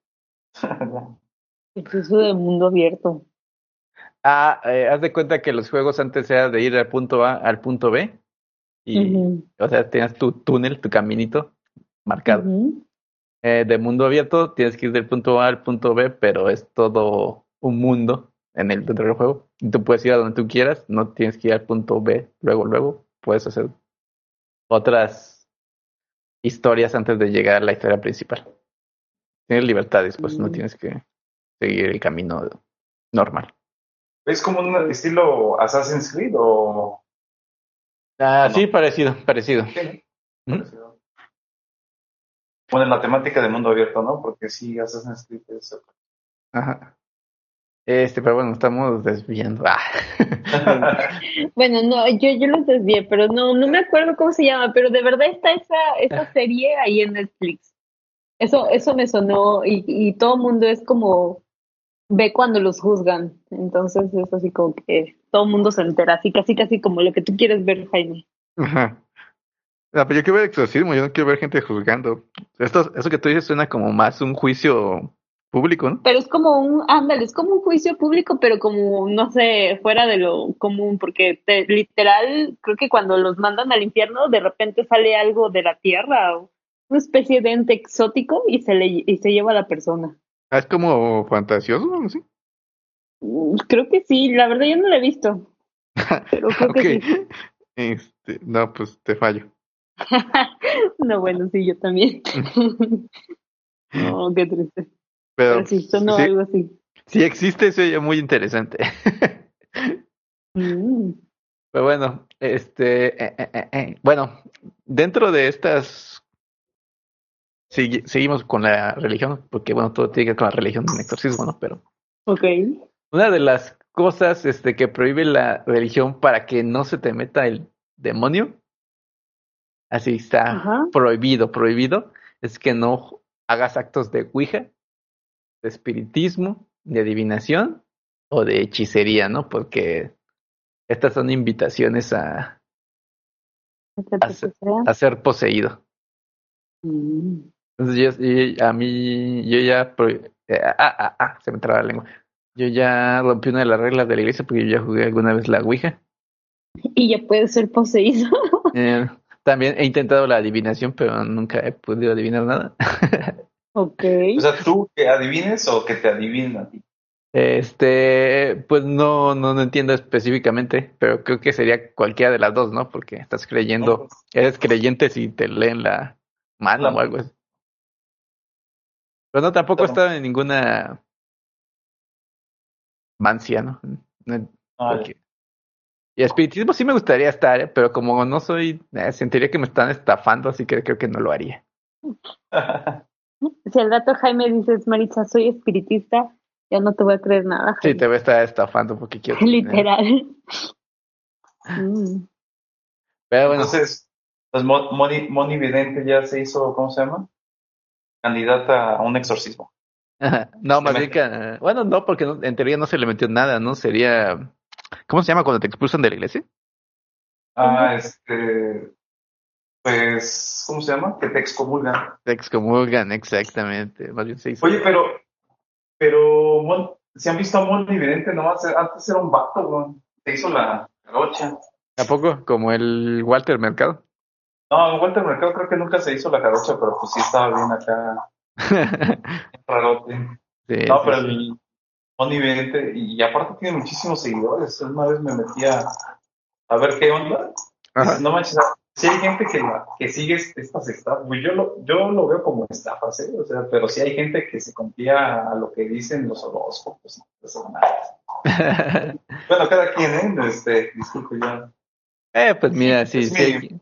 Speaker 2: es eso de mundo abierto.
Speaker 1: Ah, eh, haz de cuenta que los juegos antes era de ir al punto A al punto B y, o sea, tenías tu túnel, tu caminito marcado. Eh, de mundo abierto tienes que ir del punto A al punto B, pero es todo un mundo en el dentro del juego. Y tú puedes ir a donde tú quieras, no tienes que ir al punto B luego, luego. Puedes hacer otras historias antes de llegar a la historia principal. Tienes libertades, pues no
Speaker 2: Mm.
Speaker 1: tienes que seguir el camino normal.
Speaker 3: ¿Es como un estilo Assassin's Creed o...?
Speaker 1: Ah,
Speaker 3: no?
Speaker 1: sí, parecido, parecido.
Speaker 3: qué?
Speaker 1: Ujú.
Speaker 3: Bueno, en la temática de mundo abierto, ¿no? Porque sí, Assassin's Creed es...
Speaker 1: Ajá. Este, pero bueno, estamos desviando. Ah.
Speaker 2: Bueno, no, yo, yo los desvié, pero no, no me acuerdo cómo se llama, pero de verdad está esa, esa serie ahí en Netflix. Eso, eso me sonó y, y todo el mundo es como ve cuando los juzgan. Entonces es así como que todo el mundo se entera, así casi casi como lo que tú quieres ver, Jaime.
Speaker 1: Ajá. No, pero yo quiero ver exorcismo, yo no quiero ver gente juzgando. Esto, eso que tú dices suena como más un juicio público, ¿no?
Speaker 2: Pero es como un, ándale, es como un juicio público, pero como, no sé, fuera de lo común, porque te- literal, creo que cuando los mandan al infierno, de repente sale algo de la tierra, o una especie de ente exótico y se le, y se lleva a la persona.
Speaker 1: Es como fantasioso, ¿no? ¿Sí?
Speaker 2: Mm, Creo que sí, la verdad yo no lo he visto, pero creo
Speaker 1: Ok.
Speaker 2: que sí.
Speaker 1: Este, no, pues te fallo.
Speaker 2: No, bueno, sí, yo también. No, qué triste.
Speaker 1: Pero,
Speaker 2: Pero sí, sonó
Speaker 1: sí,
Speaker 2: algo así.
Speaker 1: si existe, se oye muy interesante.
Speaker 2: Mm.
Speaker 1: Pero bueno, este, eh, eh, eh, bueno, dentro de estas, seguimos con la religión, porque bueno, todo tiene que ver con la religión del exorcismo, ¿no? Pero
Speaker 2: Ok.
Speaker 1: una de las cosas este, que prohíbe la religión para que no se te meta el demonio, así está
Speaker 2: Ajá.
Speaker 1: prohibido, prohibido, es que no hagas actos de Ouija, de espiritismo, de adivinación o de hechicería, ¿no? Porque estas son invitaciones a, a ser, a ser poseído.
Speaker 2: Mm.
Speaker 1: Entonces yo, y a mí, yo ya, eh, ah, ah, ah, se me traba la lengua. Yo ya rompí una de las reglas de la iglesia porque yo ya jugué alguna vez la Ouija.
Speaker 2: Y ya puede ser poseído.
Speaker 1: Eh, también he intentado la adivinación, pero nunca he podido adivinar nada.
Speaker 2: ok.
Speaker 3: O sea, tú que adivines o que te adivinen a ti.
Speaker 1: Este, pues no, no, no entiendo específicamente, pero creo que sería cualquiera de las dos, ¿no? Porque estás creyendo, eres creyente si te leen la mano o algo así. Pero no, tampoco he
Speaker 3: Claro.
Speaker 1: estado en ninguna mancia, ¿no? No- porque- Y espiritismo sí me gustaría estar, ¿eh? pero como no soy, eh, sentiría que me están estafando, así que creo que no lo haría.
Speaker 2: Si al rato Jaime dices, Maritza, soy espiritista, ya no te voy a creer nada.
Speaker 1: Sí,
Speaker 2: Jaime.
Speaker 1: te voy a estar estafando porque quiero.
Speaker 2: Literal. Mm.
Speaker 1: Pero bueno,
Speaker 3: Entonces, pues Mo- Moni, Moni Vidente ya se hizo, ¿cómo se llama? Candidata a un exorcismo.
Speaker 1: No, más bien que, eh, bueno, no, porque no- en teoría no se le metió nada, ¿no? Sería, ¿cómo se llama cuando te expulsan de la iglesia?
Speaker 3: Ah, este, pues, ¿cómo se llama? Que te excomulgan.
Speaker 1: Te excomulgan, exactamente. Más bien se hizo.
Speaker 3: Oye, pero, pero, Mon, si han visto a Moni Vidente, nomás, antes era un vato. Se hizo la jarocha.
Speaker 1: ¿A poco? Como el Walter Mercado.
Speaker 3: No, Walter Mercado creo que nunca se hizo la jarocha, pero pues sí estaba bien acá, rarote.
Speaker 1: Sí,
Speaker 3: No,
Speaker 1: sí,
Speaker 3: pero
Speaker 1: sí.
Speaker 3: el y, aparte tiene muchísimos seguidores. Una vez me metí a, a ver qué onda.
Speaker 1: Ajá.
Speaker 3: No manches, si hay gente que, la- que sigue est- estas estafas, pues yo lo, yo lo veo como estafas, ¿eh? O sea, pero sí hay gente que se confía a lo que dicen los horóscopos. Bueno, cada quien, ¿eh? Este, disculpe ya.
Speaker 1: Eh, pues mira, sí, sí,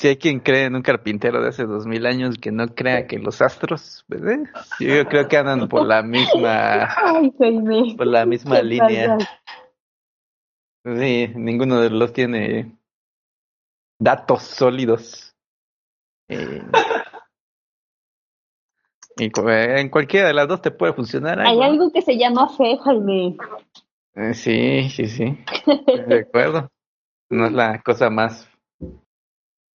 Speaker 1: si hay quien cree en un carpintero de hace dos mil años que no crea que los astros, pues, eh, yo creo que andan por la misma,
Speaker 2: Ay, Jaime.
Speaker 1: por la misma
Speaker 2: ¿Qué
Speaker 1: línea.
Speaker 2: pasa?
Speaker 1: Sí, ninguno de los tiene datos sólidos. Eh, y eh, en cualquiera de las dos te puede funcionar
Speaker 2: Hay
Speaker 1: algo.
Speaker 2: algo que se llama fe, Jaime.
Speaker 1: Eh, sí, sí, sí. De acuerdo. No es la cosa más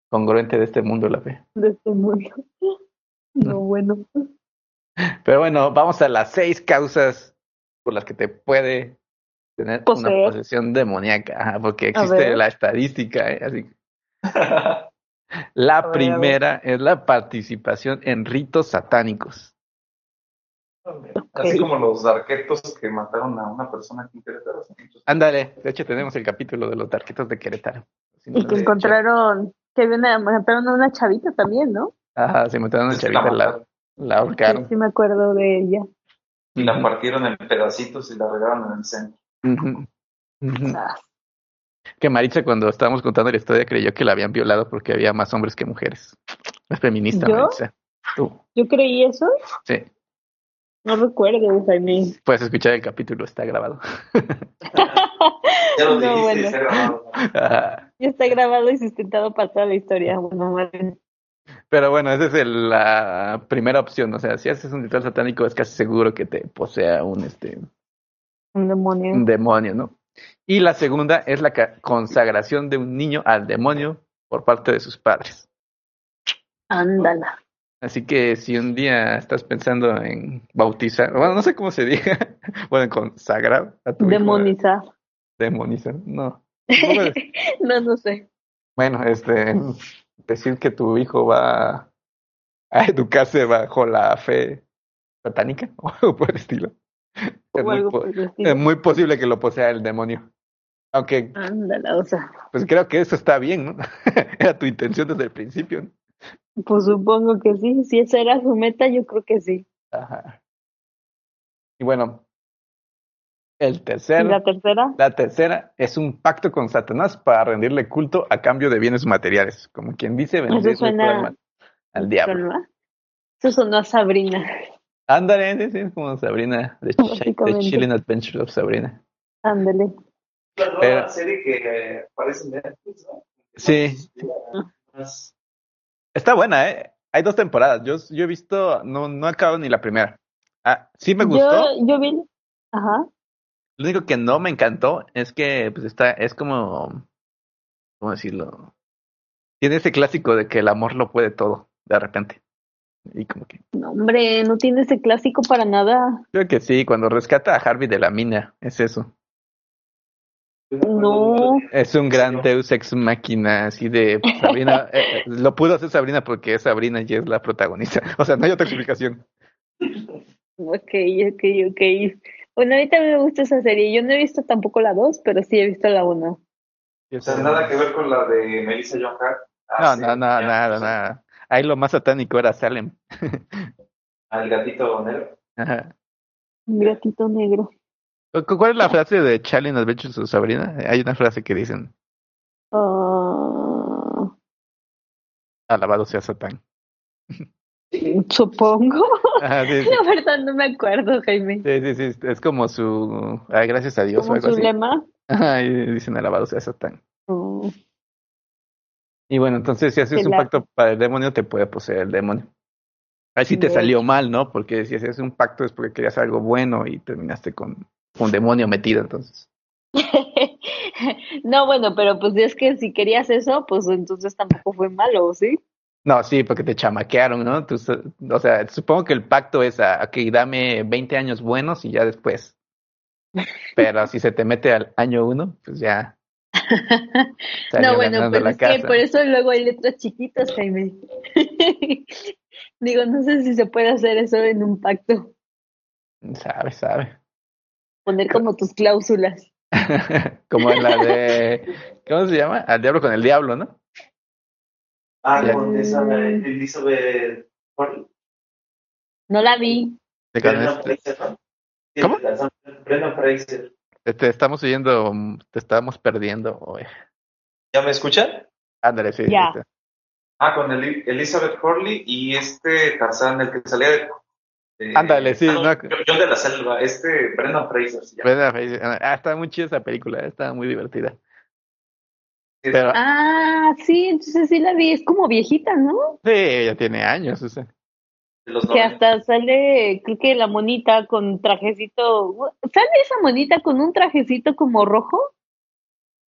Speaker 1: congruente de este mundo, la fe.
Speaker 2: de este mundo. No, bueno.
Speaker 1: Pero bueno, vamos a las seis causas por las que te puede tener una posesión demoníaca. Ajá, porque
Speaker 2: A
Speaker 1: existe la estadística. ¿eh? Así. La
Speaker 2: ver,
Speaker 1: primera es la participación en ritos satánicos.
Speaker 3: Así como los arquetos que mataron a una persona aquí en Querétaro.
Speaker 1: Ándale, de hecho tenemos el capítulo de los tarquetos de Querétaro. Si no
Speaker 2: Y que encontraron, que había una, mataron a una chavita también, ¿no?
Speaker 1: Ajá, se mataron a una
Speaker 3: la
Speaker 1: chavita, la, la ahorcaron.
Speaker 2: Sí, sí me acuerdo de ella.
Speaker 3: Y la partieron en pedacitos y la regaron en el centro.
Speaker 1: Ujú.
Speaker 2: Ah,
Speaker 1: Que Maritza cuando estábamos contando la historia creyó que la habían violado porque había más hombres que mujeres. Es feminista,
Speaker 2: ¿Yo?
Speaker 1: Maritza. Tú,
Speaker 2: Yo creí eso,
Speaker 1: sí.
Speaker 2: no recuerdo, Jaime.
Speaker 1: Puedes escuchar el capítulo, está grabado.
Speaker 3: Ya lo
Speaker 2: No,
Speaker 3: dijiste,
Speaker 2: bueno.
Speaker 3: está grabado.
Speaker 1: Ajá.
Speaker 2: Ya está grabado y sustentado para toda la historia. Bueno, bien.
Speaker 1: Pero bueno, esa es el- la primera opción. O sea, si haces un ritual satánico, es casi seguro que te posea un, este,
Speaker 2: un demonio.
Speaker 1: un demonio, ¿no? Y la segunda es la consagración de un niño al demonio por parte de sus padres.
Speaker 2: Ándala.
Speaker 1: Así que si un día estás pensando en bautizar, bueno, no sé cómo se diga, bueno, en consagrar a tu hijo,
Speaker 2: Demonizar.
Speaker 1: demonizar, no.
Speaker 2: No, no sé.
Speaker 1: Bueno, este, decir que tu hijo va a educarse bajo la fe satánica o algo por el estilo. Es
Speaker 2: O
Speaker 1: muy,
Speaker 2: algo
Speaker 1: po-
Speaker 2: por el estilo.
Speaker 1: es muy posible que lo posea el demonio. Aunque,
Speaker 2: Ándala, o sea,
Speaker 1: pues creo que eso está bien, ¿no? Era tu intención desde el principio. ¿no?
Speaker 2: pues supongo que sí. Si esa era su meta, yo creo que sí.
Speaker 1: Ajá. Y bueno, el
Speaker 2: ¿Y
Speaker 1: tercer,
Speaker 2: la tercera?
Speaker 1: la tercera es un pacto con Satanás para rendirle culto a cambio de bienes materiales. Como quien dice, vender
Speaker 2: Eso suena-
Speaker 1: al diablo.
Speaker 2: Eso sonó a Sabrina.
Speaker 1: Ándale, sí, sí, es como Sabrina,
Speaker 2: Básicamente.
Speaker 1: Chilling Adventures of Sabrina.
Speaker 2: Ándale.
Speaker 3: La nueva
Speaker 1: Pero-
Speaker 3: serie que Netflix, ¿no?
Speaker 1: Sí,
Speaker 3: Más-
Speaker 1: está buena, ¿eh? Hay dos temporadas. Yo, yo he visto, no, no acabo ni la primera. Ah, sí me gustó.
Speaker 2: Yo, yo vi. Ajá.
Speaker 1: Lo único que no me encantó es que, pues, está, es como, ¿cómo decirlo? Tiene ese clásico de que el amor lo puede todo. de repente. Y como que,
Speaker 2: No, hombre, no tiene ese clásico para nada.
Speaker 1: creo que sí, cuando rescata a Harvey de la mina, es eso.
Speaker 2: No.
Speaker 1: Es un gran Deus ex máquina, así de Sabrina. eh, eh, lo pudo hacer Sabrina porque es Sabrina y es la protagonista. O sea, no hay otra explicación.
Speaker 2: Ok, ok, ok. Bueno, ahorita me gusta esa serie. Yo no he visto tampoco la 2, pero sí he visto la 1.
Speaker 3: O sea, nada que ver con la de Melissa John Hart.
Speaker 1: No,
Speaker 3: Ah,
Speaker 1: no,
Speaker 3: sí,
Speaker 1: no,
Speaker 3: ya,
Speaker 1: nada, nada. Ahí lo más satánico era Salem.
Speaker 3: Al gatito negro.
Speaker 1: Ajá.
Speaker 2: Un gatito negro.
Speaker 1: ¿Cu- ¿Cuál es la frase de Charlie en Adventures of Sabrina? Hay una frase que dicen,
Speaker 2: Ah,
Speaker 1: alabado sea Satán.
Speaker 2: supongo.
Speaker 1: Ajá, sí, sí.
Speaker 2: La verdad no me acuerdo, Jaime.
Speaker 1: Sí, sí, sí, es como su ah, gracias a Dios o algo
Speaker 2: su
Speaker 1: así.
Speaker 2: lema.
Speaker 1: Ajá, y dicen alabado sea Satán.
Speaker 2: Mm,
Speaker 1: Y bueno, entonces si haces un pacto para el demonio, te puede poseer el demonio. Ahí sí te salió mal, ¿no? Porque si haces un pacto es porque querías algo bueno y terminaste con un demonio metido, entonces.
Speaker 2: no, bueno, pero pues es que si querías eso, pues entonces tampoco fue malo, ¿sí?
Speaker 1: No, sí, porque te chamaquearon, ¿no? Tú, o sea, supongo que el pacto es a, dame 20 años buenos y ya después. Pero si se te mete al año uno, pues ya.
Speaker 2: No, bueno, pero
Speaker 1: la
Speaker 2: es que por eso luego hay letras chiquitas, Jaime. Digo, no sé si se puede hacer eso en un pacto,
Speaker 1: Sabe, sabe.
Speaker 2: poner como tus cláusulas.
Speaker 1: Como en la de. ¿Cómo se llama? Al diablo con el diablo, ¿no?
Speaker 3: Ah, con esa Elizabeth.
Speaker 2: No la vi.
Speaker 1: De
Speaker 3: Brendan
Speaker 1: este-
Speaker 3: Fraser, ¿no? Sí,
Speaker 1: ¿Cómo?
Speaker 3: Brendan Fraser.
Speaker 1: Te estamos oyendo, te estamos perdiendo. oye.
Speaker 3: ¿Ya me escuchan?
Speaker 1: Ándale, sí.
Speaker 2: Ya.
Speaker 1: este.
Speaker 3: Ah, con Eli- Elizabeth Hurley y este Tarzán, el que salía de...
Speaker 1: Ándale, sí,
Speaker 3: no,
Speaker 1: no.
Speaker 3: John de la Selva, este Brendan Fraser.
Speaker 1: Brendan Fraser. Ah, está muy chida esa película, está muy divertida. Pero,
Speaker 2: Ah, sí, entonces sí la vi. Es como viejita, ¿no?
Speaker 1: sí, ya tiene años, o sea.
Speaker 3: los
Speaker 2: Que
Speaker 3: 90.
Speaker 2: hasta sale, creo que la monita con trajecito. ¿Sale esa monita con un trajecito como rojo?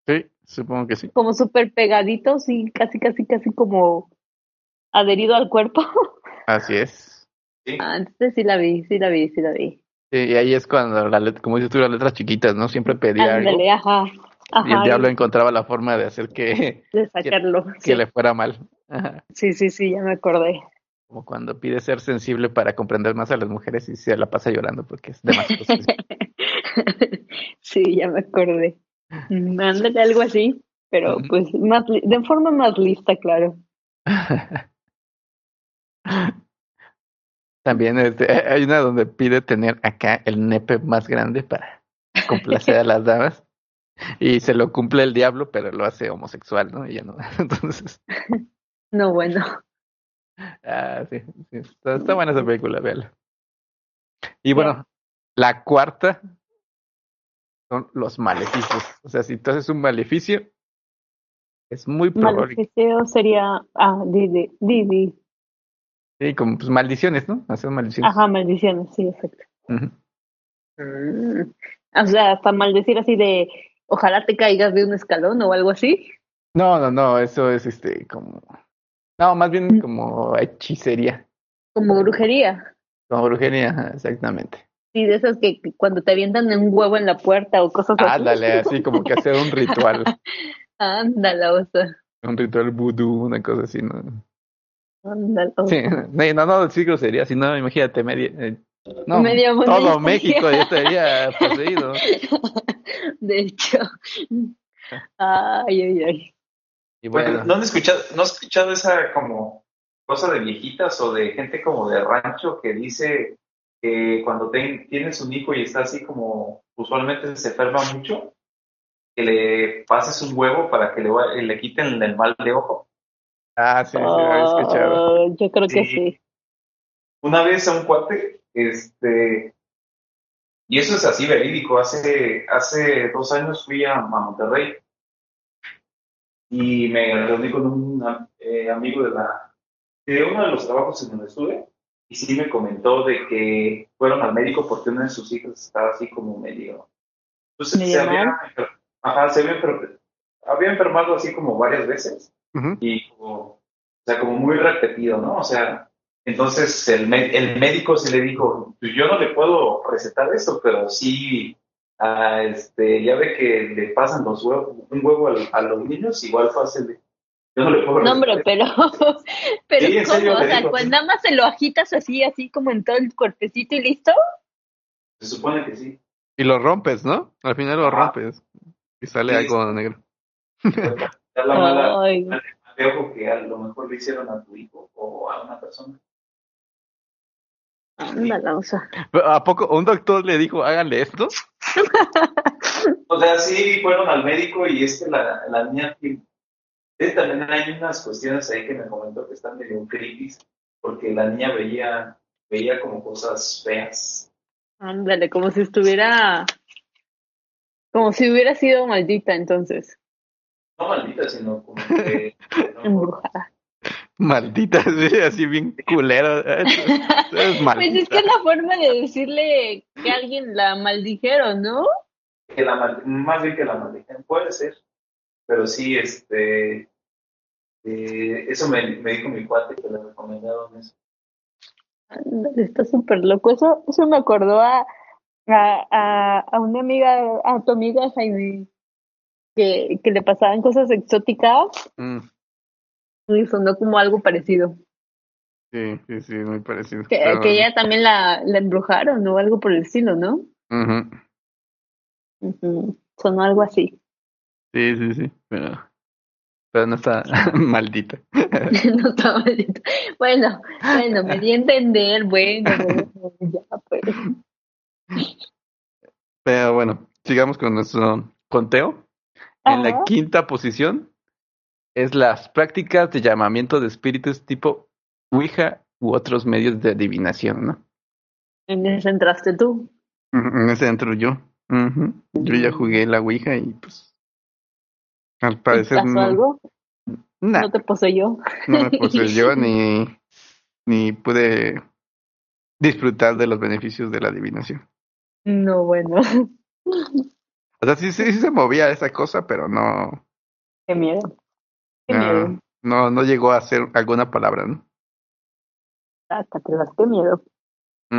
Speaker 1: Sí, supongo que sí.
Speaker 2: Como súper pegadito, sí, casi, casi, casi como adherido al cuerpo.
Speaker 1: Así es.
Speaker 3: Sí.
Speaker 2: Ah, entonces sí la vi, sí la vi, sí la vi.
Speaker 1: Sí, y ahí es cuando, la let- como dices tú, las letras chiquitas, ¿no? Siempre pedía algo.
Speaker 2: Ándale, ajá. Ajá,
Speaker 1: Y el diablo
Speaker 2: y
Speaker 1: encontraba la forma de hacer que,
Speaker 2: de sacarlo.
Speaker 1: que
Speaker 2: Sí.
Speaker 1: le fuera mal. Ajá.
Speaker 2: sí, sí, sí, ya me acordé.
Speaker 1: Como cuando pide ser sensible para comprender más a las mujeres y se la pasa llorando porque es demasiado
Speaker 2: sí, ya me acordé. Mm, Ándale, algo así, pero pues más li- de forma más lista, claro.
Speaker 1: También este, hay una donde pide tener acá el nepe más grande para complacer a las damas. Y se lo cumple el diablo, pero lo hace homosexual, ¿no? Y ya no. Entonces,
Speaker 2: No, bueno.
Speaker 1: ah, sí, sí, está, está buena esa película, véala. Y bueno, la cuarta son los maleficios. O sea, si tú haces un maleficio, es muy probable.
Speaker 2: Maleficio sería. Ah, Didi, Didi.
Speaker 1: Sí, como pues maldiciones, ¿no? Hacer maldiciones.
Speaker 2: Ajá, maldiciones, sí, exacto. Mm. O sea, hasta maldecir así de. Ojalá te caigas de un escalón o algo así.
Speaker 1: No, no, no, eso es este como. No, más
Speaker 2: Mm.
Speaker 1: bien como hechicería,
Speaker 2: Como brujería.
Speaker 1: como brujería, exactamente.
Speaker 2: Sí, de esas que cuando te avientan un huevo en la puerta o cosas así.
Speaker 1: Ándale, así como que hacer un ritual,
Speaker 2: Ándale, o sea.
Speaker 1: un ritual vudú, una cosa así, ¿no?
Speaker 2: Ándale,
Speaker 1: Sí, no, no, sí grosería, si no, imagínate, media, eh, no,
Speaker 2: Medio mundo
Speaker 1: todo
Speaker 2: estaría-
Speaker 1: México ya estaría poseído.
Speaker 2: De hecho. Ay, ay, ay.
Speaker 1: Y
Speaker 3: Bueno,
Speaker 1: bueno,
Speaker 3: ¿no han escuchado, no has escuchado esa como cosa de viejitas o de gente como de rancho que dice que cuando ten- tienes un hijo y está así como usualmente se enferma mucho, que le pases un huevo para que le, le quiten el mal de ojo?
Speaker 1: ah, sí, sí, lo he escuchado.
Speaker 2: Ah, yo creo que
Speaker 3: sí. Una vez a un cuate, este, y eso es así verídico, hace, hace dos años fui a, a Monterrey y me reuní con un eh, amigo de la de uno de los trabajos en donde estuve y sí me comentó de que fueron al médico porque una de sus hijas estaba así como medio, pues
Speaker 2: ¿Medio
Speaker 3: se había, ajá, se había, había enfermado así como varias veces y como sea, como muy repetido, ¿no? O sea, entonces el, el médico se le dijo, pues yo no le puedo recetar eso, pero sí, a este, ya ve que le pasan los huevos, un huevo a, los niños, igual fácil. Yo no le puedo
Speaker 2: No, hombre, pero, pero ¿cómo? O sea, cuando nada más se lo agitas así, así como en todo el cuerpecito y listo.
Speaker 3: Se supone que sí.
Speaker 1: Y lo rompes, ¿no? Al final lo rompes y sale algo negro.
Speaker 3: la mala, de ojo que a lo mejor le hicieron a tu hijo o a una persona.
Speaker 2: Ándala, o sea.
Speaker 1: ¿A poco un doctor le dijo, háganle esto?
Speaker 3: o sea, sí, fueron al médico y es que la, la niña también hay unas cuestiones ahí que me comentó que están medio creepy, porque la niña veía, veía como cosas feas.
Speaker 2: Ándale, como si estuviera, como si hubiera sido maldita entonces.
Speaker 3: No maldita, sino como que...
Speaker 2: Embrujada.
Speaker 1: Maldita, sí, así bien culero.
Speaker 2: Es pues es que es la forma de decirle que alguien la maldijeron, ¿no?
Speaker 3: Que la más bien que la maldijeron, puede ser. Pero sí, este... Eh, eso me, me dijo mi cuate que le recomendaron eso.
Speaker 2: Está súper loco. Eso, eso me acordó a, a, a, una amiga, a tu amiga Jaime, que, que le pasaban cosas exóticas. Mm. Y sonó como algo parecido.
Speaker 1: Sí, sí, sí, muy parecido.
Speaker 2: Que, que ella también la, la embrujaron o algo por el estilo, ¿no?
Speaker 1: mhm
Speaker 2: Sonó algo así.
Speaker 1: Sí, sí, sí, pero, pero no está maldita.
Speaker 2: no está maldita. Bueno, bueno, me di a entender, bueno, ya pues.
Speaker 1: Pero bueno, sigamos con nuestro conteo. En la quinta posición es las prácticas de llamamiento de espíritus tipo Ouija u otros medios de adivinación, ¿no?
Speaker 2: En ese entraste tú.
Speaker 1: En ese entro yo. Yo ya jugué la Ouija y pues al parecer
Speaker 2: pasó algo? No te poseyó.
Speaker 1: No me poseyó ni, ni pude disfrutar de los beneficios de la adivinación.
Speaker 2: No, bueno.
Speaker 1: O sea, sí, sí, sí se movía esa cosa, pero no.
Speaker 2: Qué miedo.
Speaker 1: No, no, llegó a ser alguna palabra, ¿no?
Speaker 2: Hasta que las qué miedo.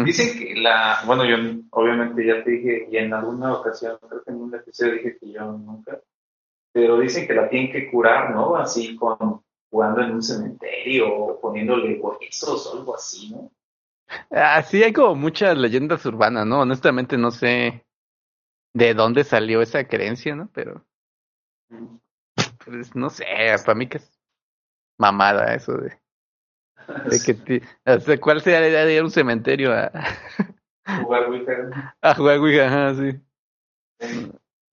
Speaker 3: Dicen que la, bueno, yo obviamente ya te dije, y en alguna ocasión, creo que en un episodio dije que yo nunca, pero dicen que la tienen que curar, ¿no? Así con jugando en un cementerio o poniéndole huesos o algo así, ¿no?
Speaker 1: Así hay como muchas leyendas urbanas, ¿no? Honestamente no sé de dónde salió esa creencia, ¿no? Pero pues, no sé, para mí que es mamada eso de, de que ¿cuál sería la idea de ir a un cementerio a
Speaker 3: jugar Ouija?
Speaker 1: A jugar Ouija, sí.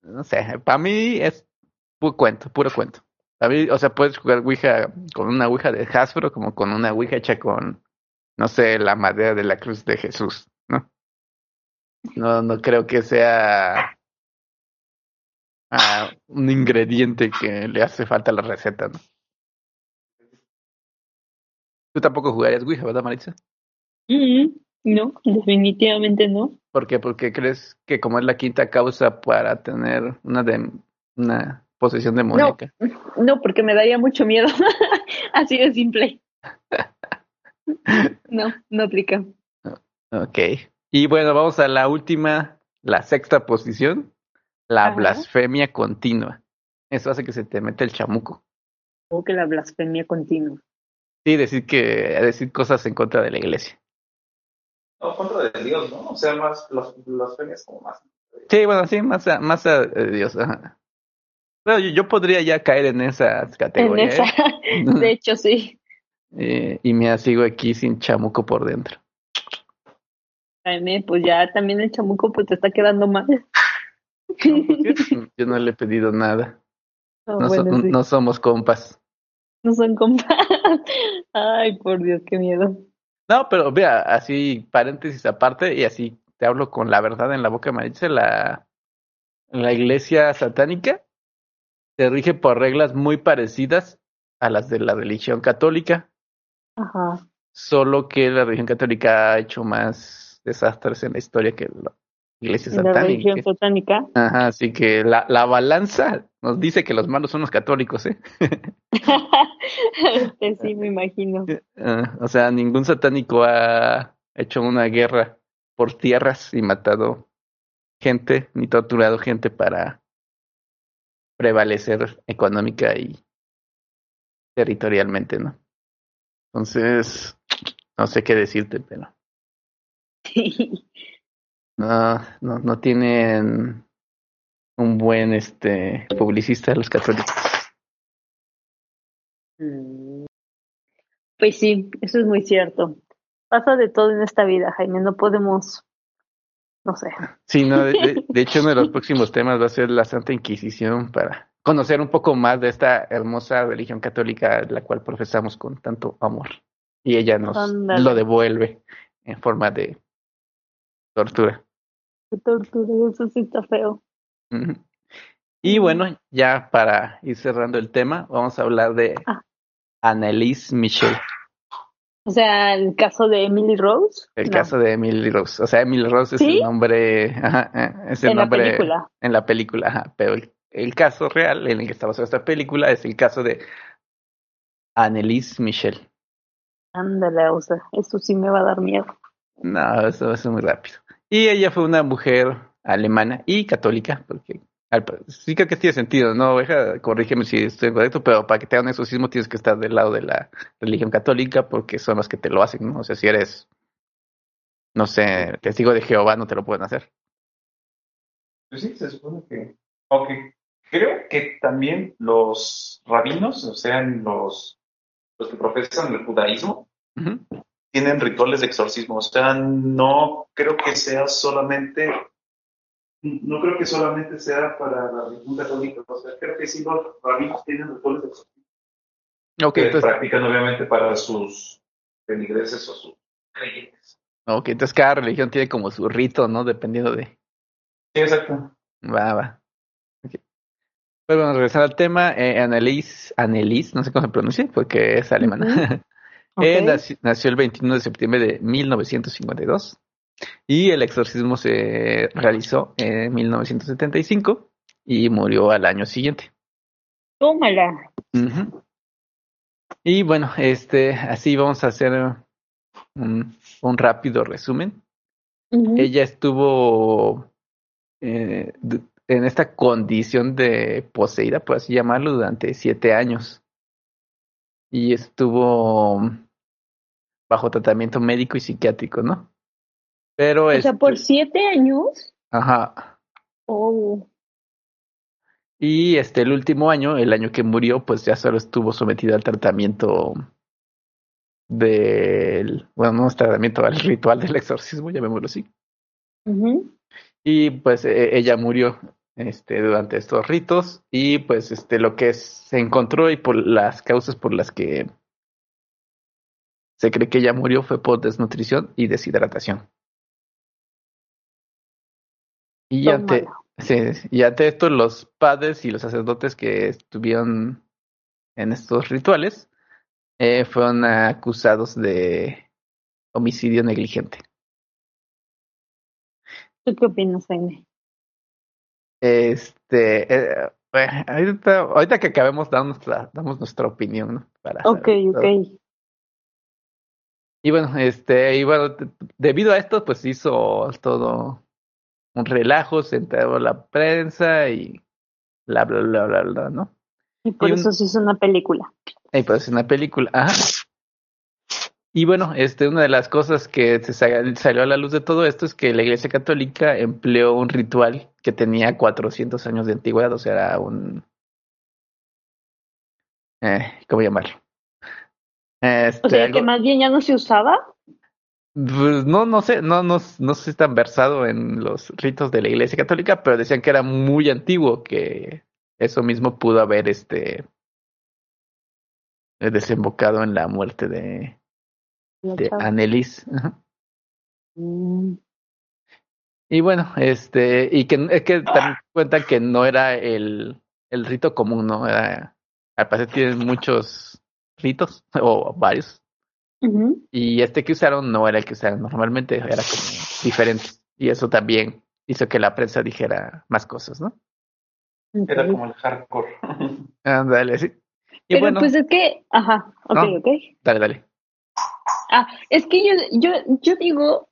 Speaker 1: No sé, para mí es puro cuento, puro cuento. A mí, o sea, puedes jugar Ouija con una Ouija de Hasbro como con una Ouija hecha con, no sé, la madera de la cruz de Jesús, ¿no? No, no creo que sea un ingrediente que le hace falta a la receta, ¿no? Tú tampoco jugarías Ouija, ¿verdad, Maritza?
Speaker 2: no, definitivamente no.
Speaker 1: ¿Por qué? Porque crees que como es la quinta causa para tener una de una posesión demoníaca.
Speaker 2: No, no porque me daría mucho miedo. Así de simple. no, no aplica.
Speaker 1: Ok. Y bueno, vamos a la última, la sexta posición, la blasfemia continua. Eso hace que se te mete el chamuco.
Speaker 2: ¿Cómo que la blasfemia continua?
Speaker 1: Sí, decir que decir cosas en contra de la iglesia.
Speaker 3: No, contra de Dios, ¿no? O sea, más las blasfemias como más. Sí,
Speaker 1: bueno, sí, más a, más a Dios. Ajá. Pero yo, podría ya caer en esas categorías.
Speaker 2: En esa, ¿eh? de hecho, sí.
Speaker 1: Eh, y me sigo aquí sin chamuco por dentro.
Speaker 2: Jaime, pues ya también el chamuco pues te está quedando mal.
Speaker 1: Yo no le he pedido nada. Ah, no, somos compas.
Speaker 2: No son compas. Ay, por Dios, qué miedo.
Speaker 1: No, pero vea, así paréntesis aparte y así te hablo con la verdad en la boca, me dice la, la iglesia satánica se rige por reglas muy parecidas a las de la religión católica.
Speaker 2: Ajá.
Speaker 1: Solo que la religión católica ha hecho más desastres en la historia que la iglesia satánica.
Speaker 2: La religión satánica.
Speaker 1: Ajá, así que la, la balanza nos dice que los malos son los católicos, ¿eh?
Speaker 2: este sí, me imagino.
Speaker 1: Ah, o sea, ningún satánico ha hecho una guerra por tierras y matado gente, ni torturado gente para prevalecer económica y territorialmente, ¿no? Entonces, no sé qué decirte, pero no, no, no tienen un buen este publicista los católicos.
Speaker 2: Mm. Pues sí, eso es muy cierto. Pasa de todo en esta vida, Jaime, no podemos, no sé.
Speaker 1: Sí, no, de, de hecho uno de los próximos temas va a ser la Santa Inquisición para conocer un poco más de esta hermosa religión católica la cual profesamos con tanto amor. Y ella nos lo devuelve en forma de tortura.
Speaker 2: Qué tortura, eso sí está feo.
Speaker 1: Y bueno, ya para ir cerrando el tema, vamos a hablar de
Speaker 2: Ah.
Speaker 1: Annelise Michel,
Speaker 2: O sea, el caso de Emily Rose.
Speaker 1: el
Speaker 2: No,
Speaker 1: caso de Emily Rose. O sea, Emily Rose es el nombre, ajá, eh, es el
Speaker 2: en la película.
Speaker 1: en la película, ajá, pero el, el caso real en el que está basada esta película es el caso de Annelise Michel.
Speaker 2: Ándale, o sea, eso sí me va a dar miedo.
Speaker 1: No, eso es muy rápido. Y ella fue una mujer alemana y católica, porque al sí creo que tiene sentido, ¿no? Deja, corrígeme si estoy incorrecto, pero para que te hagan exorcismo tienes que estar del lado de la religión católica, porque son los que te lo hacen, ¿no? O sea, si eres, no sé, testigo de Jehová, no te lo pueden hacer.
Speaker 3: Pues sí, se supone que. Aunque creo que también los rabinos, o sea, los, los que profesan el judaísmo. Tienen rituales de exorcismo. O sea, no creo que sea solamente. No creo que solamente sea para la religión católica. O sea, creo que sí los rabinos tienen rituales de exorcismo.
Speaker 1: Ok,
Speaker 3: que
Speaker 1: entonces,
Speaker 3: practican obviamente para sus feligreses o sus creyentes.
Speaker 1: ok, entonces cada religión tiene como su rito, ¿no? Dependiendo de...
Speaker 3: Sí, exacto.
Speaker 1: Va, va. Ok. Pues bueno, regresar al tema, eh, Annelise, Annelise, no sé cómo se pronuncia, porque es alemana. Nació el 21 de septiembre de 1952 y el exorcismo se realizó en 1975 y murió al año siguiente.
Speaker 2: Tómala.
Speaker 1: Y bueno, este, así vamos a hacer un, un rápido resumen. Ella estuvo eh, en esta condición de poseída, por así llamarlo, durante siete años. Y estuvo bajo tratamiento médico y psiquiátrico, ¿no? Pero
Speaker 2: O sea,
Speaker 1: este-
Speaker 2: por siete años.
Speaker 1: ajá.
Speaker 2: Oh.
Speaker 1: Y este, el último año, el año que murió, pues ya solo estuvo sometido al tratamiento del, bueno, no es tratamiento, al ritual del exorcismo, llamémoslo así.
Speaker 2: Ujú.
Speaker 1: Y pues e- ella murió este, durante estos ritos y pues este, lo que se encontró y por las causas por las que se cree que ella murió fue por desnutrición y deshidratación. Y ante, sí, y ante esto los padres y los sacerdotes que estuvieron en estos rituales eh, fueron acusados de homicidio negligente.
Speaker 2: ¿Tú qué opinas, Jaime?
Speaker 1: Este, eh, eh, ahorita, ahorita que acabemos damos, nuestra, damos nuestra opinión, ¿no? Para
Speaker 2: Ok, ok.
Speaker 1: Y bueno, este, y bueno, debido a esto, pues hizo todo un relajo, se enteró la prensa y bla, bla, bla, bla, bla, ¿no?
Speaker 2: Y por
Speaker 1: Y un-
Speaker 2: eso se hizo una película.
Speaker 1: Y pues una película, ajá. Y bueno, este, una de las cosas que se sa- salió a la luz de todo esto es que la Iglesia Católica empleó un ritual que tenía 400 años de antigüedad, o sea, era un... Eh, ¿Cómo llamarlo? Este,
Speaker 2: O sea,
Speaker 1: algo-
Speaker 2: que más bien ya no se usaba.
Speaker 1: Pues no, no sé, no, no, no sé si tan versado en los ritos de la Iglesia Católica, pero decían que era muy antiguo, que eso mismo pudo haber este desembocado en la muerte de, de. Annelies.
Speaker 2: Mm.
Speaker 1: Y bueno, este, y que es que también cuentan que no era el, el rito común, ¿no? Era, al parecer tienen muchos ritos, o varios, y este que usaron no era el que usaron normalmente, era como diferente. Y eso también hizo que la prensa dijera más cosas, ¿no?
Speaker 3: Era como el hardcore.
Speaker 1: Ándale, sí. Y
Speaker 2: Pero
Speaker 1: bueno,
Speaker 2: pues es que, ajá, ok,
Speaker 1: No.
Speaker 2: ok.
Speaker 1: dale, dale.
Speaker 2: Ah, es que yo, yo, yo digo,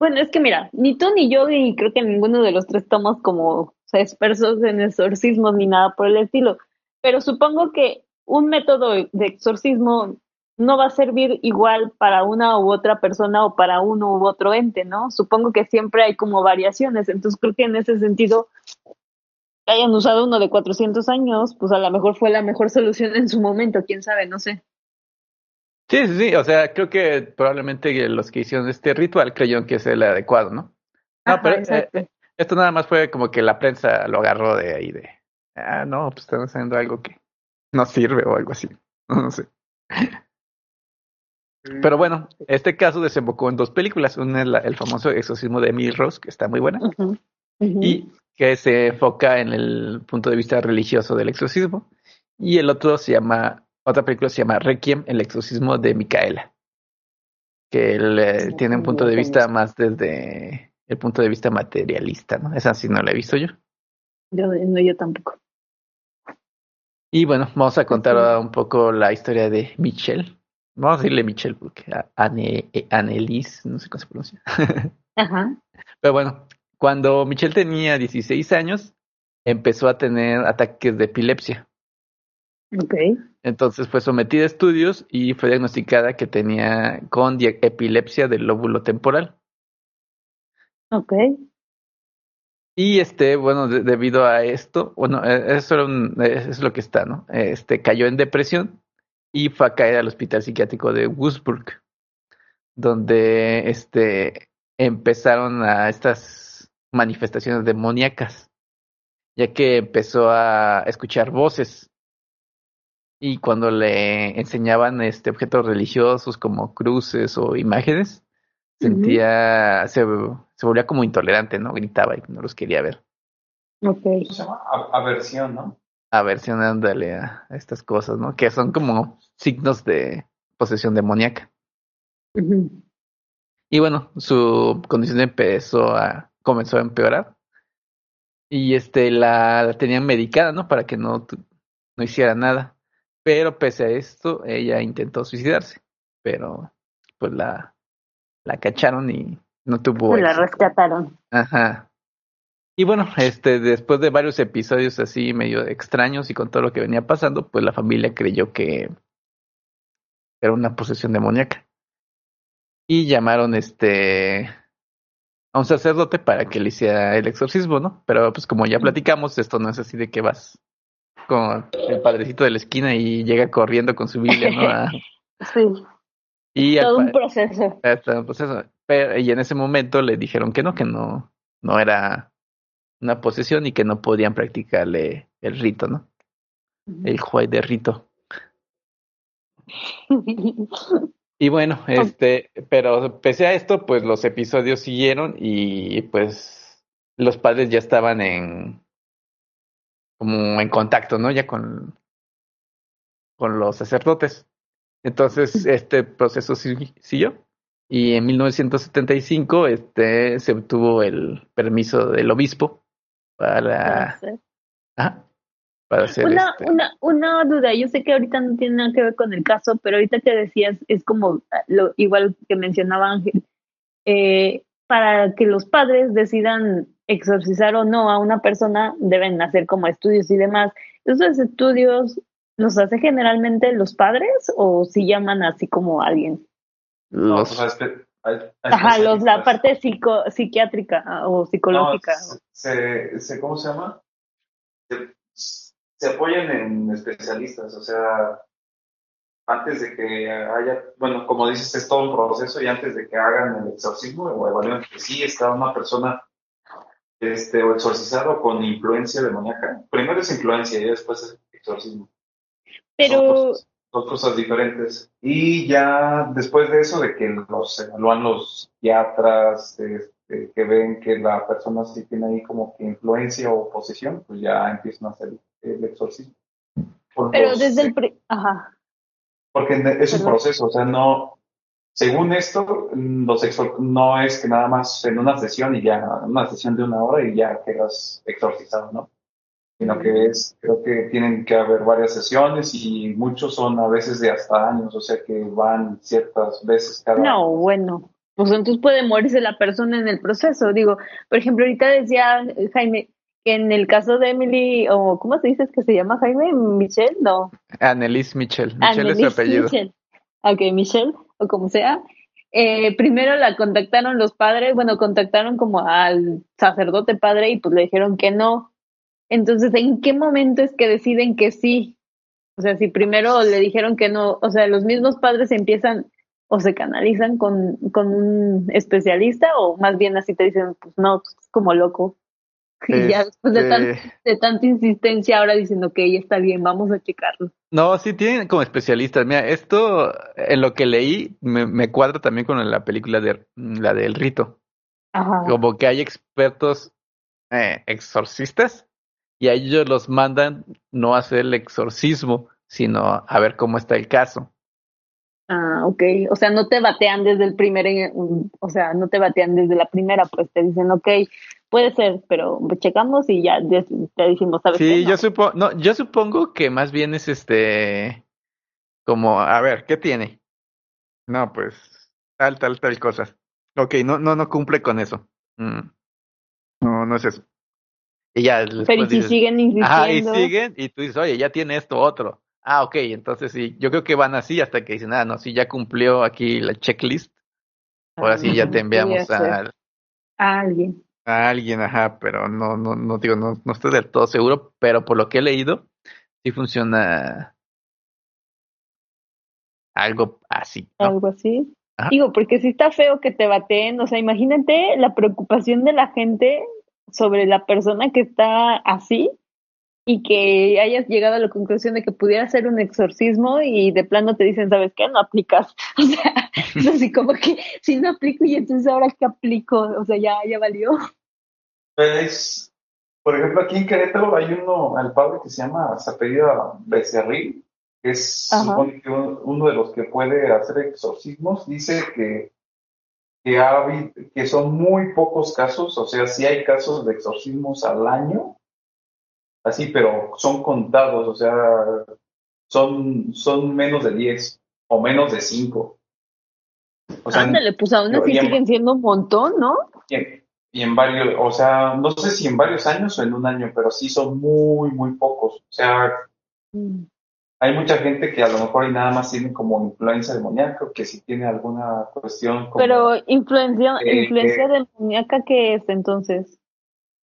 Speaker 2: bueno, es que mira, ni tú ni yo, y creo que ninguno de los tres estamos como o sea, expertos en exorcismos ni nada por el estilo, pero supongo que un método de exorcismo no va a servir igual para una u otra persona o para uno u otro ente, ¿no? Supongo que siempre hay como variaciones, entonces creo que en ese sentido que hayan usado uno de 400 años, pues a lo mejor fue la mejor solución en su momento, quién sabe, no sé.
Speaker 1: Sí, sí, sí. O sea, creo que probablemente los que hicieron este ritual creyeron que es el adecuado, ¿no? No,
Speaker 2: Ajá,
Speaker 1: pero eh, esto nada más fue como que la prensa lo agarró de ahí de, ah, no, pues están haciendo algo que no sirve o algo así. No sé. Pero bueno, este caso desembocó en dos películas. Una es la- el famoso exorcismo de Emily Rose, que está muy buena, y que se enfoca en el punto de vista religioso del exorcismo. Y el otro se llama, otra película se llama Requiem, el exorcismo de Micaela, que él, eh, tiene un punto de vista más desde el punto de vista materialista, ¿no? Esa sí no la he visto yo.
Speaker 2: Yo, no, yo tampoco.
Speaker 1: Y bueno, vamos a contar un poco la historia de Michelle. Vamos a decirle Michelle porque Anne, eh, Annelies, no sé cómo se pronuncia.
Speaker 2: Ajá.
Speaker 1: Pero bueno, cuando Michelle tenía 16 años, empezó a tener ataques de epilepsia.
Speaker 2: Ok.
Speaker 1: Entonces fue sometida a estudios y fue diagnosticada que tenía con epilepsia del lóbulo temporal.
Speaker 2: Ok.
Speaker 1: Y este, bueno, de- debido a esto, bueno, eh, eso, era un- eh, es lo que está, ¿no? Este cayó en depresión y fue a caer al hospital psiquiátrico de Würzburg, donde este empezaron a estas manifestaciones demoníacas, ya que empezó a escuchar voces y cuando le enseñaban este objetos religiosos como cruces o imágenes, sentía, se, se volvía como intolerante, ¿no? Gritaba y no los quería ver.
Speaker 2: Ok.
Speaker 3: ¿Cómo se llama? A- aversión, ¿no?
Speaker 1: Aversionándole a a estas cosas, ¿no? Que son como signos de posesión demoníaca. Y bueno, su condición empezó a, comenzó a empeorar. Y este, la, la tenían medicada, ¿no? Para que no, tu- no hiciera nada. Pero pese a esto, ella intentó suicidarse. Pero, pues la, la cacharon y no tuvo
Speaker 2: La
Speaker 1: éxito.
Speaker 2: rescataron.
Speaker 1: Ajá. Y bueno, este, después de varios episodios así medio extraños y con todo lo que venía pasando, pues la familia creyó que era una posesión demoníaca. Y llamaron este a un sacerdote para que le hiciera el exorcismo, ¿no? Pero pues como ya platicamos, esto no es así de que vas con el padrecito de la esquina y llega corriendo con su Biblia, ¿no? A-
Speaker 2: Sí.
Speaker 1: y al
Speaker 2: Todo un
Speaker 1: pa-
Speaker 2: proceso.
Speaker 1: hasta el proceso. Pero, y en ese momento le dijeron que no, que no, no era una posesión y que no podían practicarle el rito, ¿no? El juez de rito. Y bueno, este, pero pese a esto, pues los episodios siguieron y pues los padres ya estaban en como en contacto, ¿no? Ya con, con los sacerdotes. Entonces, este proceso si- siguió. Y en 1975, este, se obtuvo el permiso del obispo para, para hacer
Speaker 2: Una,
Speaker 1: este-
Speaker 2: una, una duda, yo sé que ahorita no tiene nada que ver con el caso, pero ahorita que decías, es como ah, lo igual que mencionaba Ángel, eh, para que los padres decidan exorcizar o no a una persona, deben hacer como estudios y demás. ¿Esos estudios los hace generalmente los padres o si llaman así como a alguien?
Speaker 3: No,
Speaker 1: los,
Speaker 3: pues, hay espe- hay- hay
Speaker 2: Ajá, los, la parte psico, psiquiátrica ah, o psicológica.
Speaker 3: No, se, se, ¿cómo se llama? Se, se apoyan en especialistas, o sea, antes de que haya, bueno, como dices, es todo un proceso y antes de que hagan el exorcismo o evalúen que sí está una persona este, o exorcizado con influencia demoníaca. Primero es influencia y después es exorcismo. Son
Speaker 2: pero,
Speaker 3: cosas, son cosas diferentes. Y ya después de eso, de que los evalúan los psiquiatras, este, que ven que la persona sí tiene ahí como que influencia o posesión, pues ya empiezan a hacer el exorcismo. Por
Speaker 2: pero
Speaker 3: los-
Speaker 2: desde el... pri- Ajá.
Speaker 3: Porque es un proceso, o sea, no. Según esto, los no es que nada más en una sesión y ya, una sesión de una hora y ya quedas exorcizado, ¿no? sino que es, creo que tienen que haber varias sesiones y muchos son a veces de hasta años, o sea que van ciertas veces cada
Speaker 2: No, bueno, pues entonces puede morirse la persona en el proceso. Digo, por ejemplo, ahorita decía Jaime que en el caso de Emily, o ¿cómo se dice que se llama Jaime? Michelle, no.
Speaker 1: Annelise Michel. Michel es su apellido.
Speaker 2: Michelle. Ok, Michelle, como sea. Eh, primero la contactaron los padres, bueno, contactaron como al sacerdote padre y pues le dijeron que no. Entonces, ¿en qué momento es que deciden que sí? O sea, si primero le dijeron que no, o sea, los mismos padres empiezan o se canalizan con, con un especialista o más bien así te dicen, pues no, pues, como loco. Y ya después de, tan,
Speaker 1: Este,
Speaker 2: de tanta insistencia ahora diciendo que ya está bien, vamos a checarlo.
Speaker 1: No, sí tienen como especialistas. Mira, esto en lo que leí me, me cuadra también con la película de la del rito.
Speaker 2: Ajá.
Speaker 1: Como que hay expertos eh, exorcistas y a ellos los mandan no a hacer el exorcismo, sino a ver cómo está el caso.
Speaker 2: Ah, ok. O sea, no te batean desde el primer, eh, o sea, no te batean desde la primera, pues te dicen, ok, puede ser, pero checamos y ya te decimos, ¿sabes qué?
Speaker 1: Sí,
Speaker 2: No.
Speaker 1: yo supongo, no, yo supongo que más bien es este, como, a ver, ¿qué tiene? No, pues, tal, tal, tal cosas. Ok, no, no, no cumple con eso. Mm. No, no es eso. Y ya
Speaker 2: Pero y si
Speaker 1: dices,
Speaker 2: siguen insistiendo.
Speaker 1: ajá, y siguen, y tú dices, oye, ya tiene esto otro. Ah, ok, entonces sí, yo creo que van así hasta que dicen, ah, no, sí, ya cumplió aquí la checklist. Ahora sí ya
Speaker 2: Ah,
Speaker 1: te enviamos al-
Speaker 2: A alguien.
Speaker 1: A alguien, ajá, pero no, no, no digo, no, no estoy del todo seguro, pero por lo que he leído, sí funciona algo así, ¿no?
Speaker 2: algo así.
Speaker 1: Ajá.
Speaker 2: Digo, porque si está feo que te bateen, o sea, imagínate la preocupación de la gente sobre la persona que está así y que hayas llegado a la conclusión de que pudiera ser un exorcismo y de plano te dicen, ¿sabes qué? No aplicas. O sea, es así como que si no aplico y entonces ahora qué aplico, o sea, ya, ya valió.
Speaker 3: Es, por ejemplo, aquí en Querétaro hay uno, el padre que se llama, se apellida Becerril, que es supone que un- uno de los que puede hacer exorcismos, dice que, que, ha que son muy pocos casos, o sea, sí hay casos de exorcismos al año, así, pero son contados, o sea, son, son menos de 10 o menos de 5. O sea,
Speaker 2: Ándale, pues aún así
Speaker 3: en-
Speaker 2: siguen siendo un montón, ¿no?
Speaker 3: y en, y en varios, o sea, no sé si en varios años o en un año, pero sí son muy, muy pocos. O sea,
Speaker 2: Mm.
Speaker 3: hay mucha gente que a lo mejor y nada más tiene como influencia demoníaca, o que si tiene alguna cuestión como...
Speaker 2: Pero influencia,
Speaker 3: Eh,
Speaker 2: influencia demoníaca, ¿qué es entonces?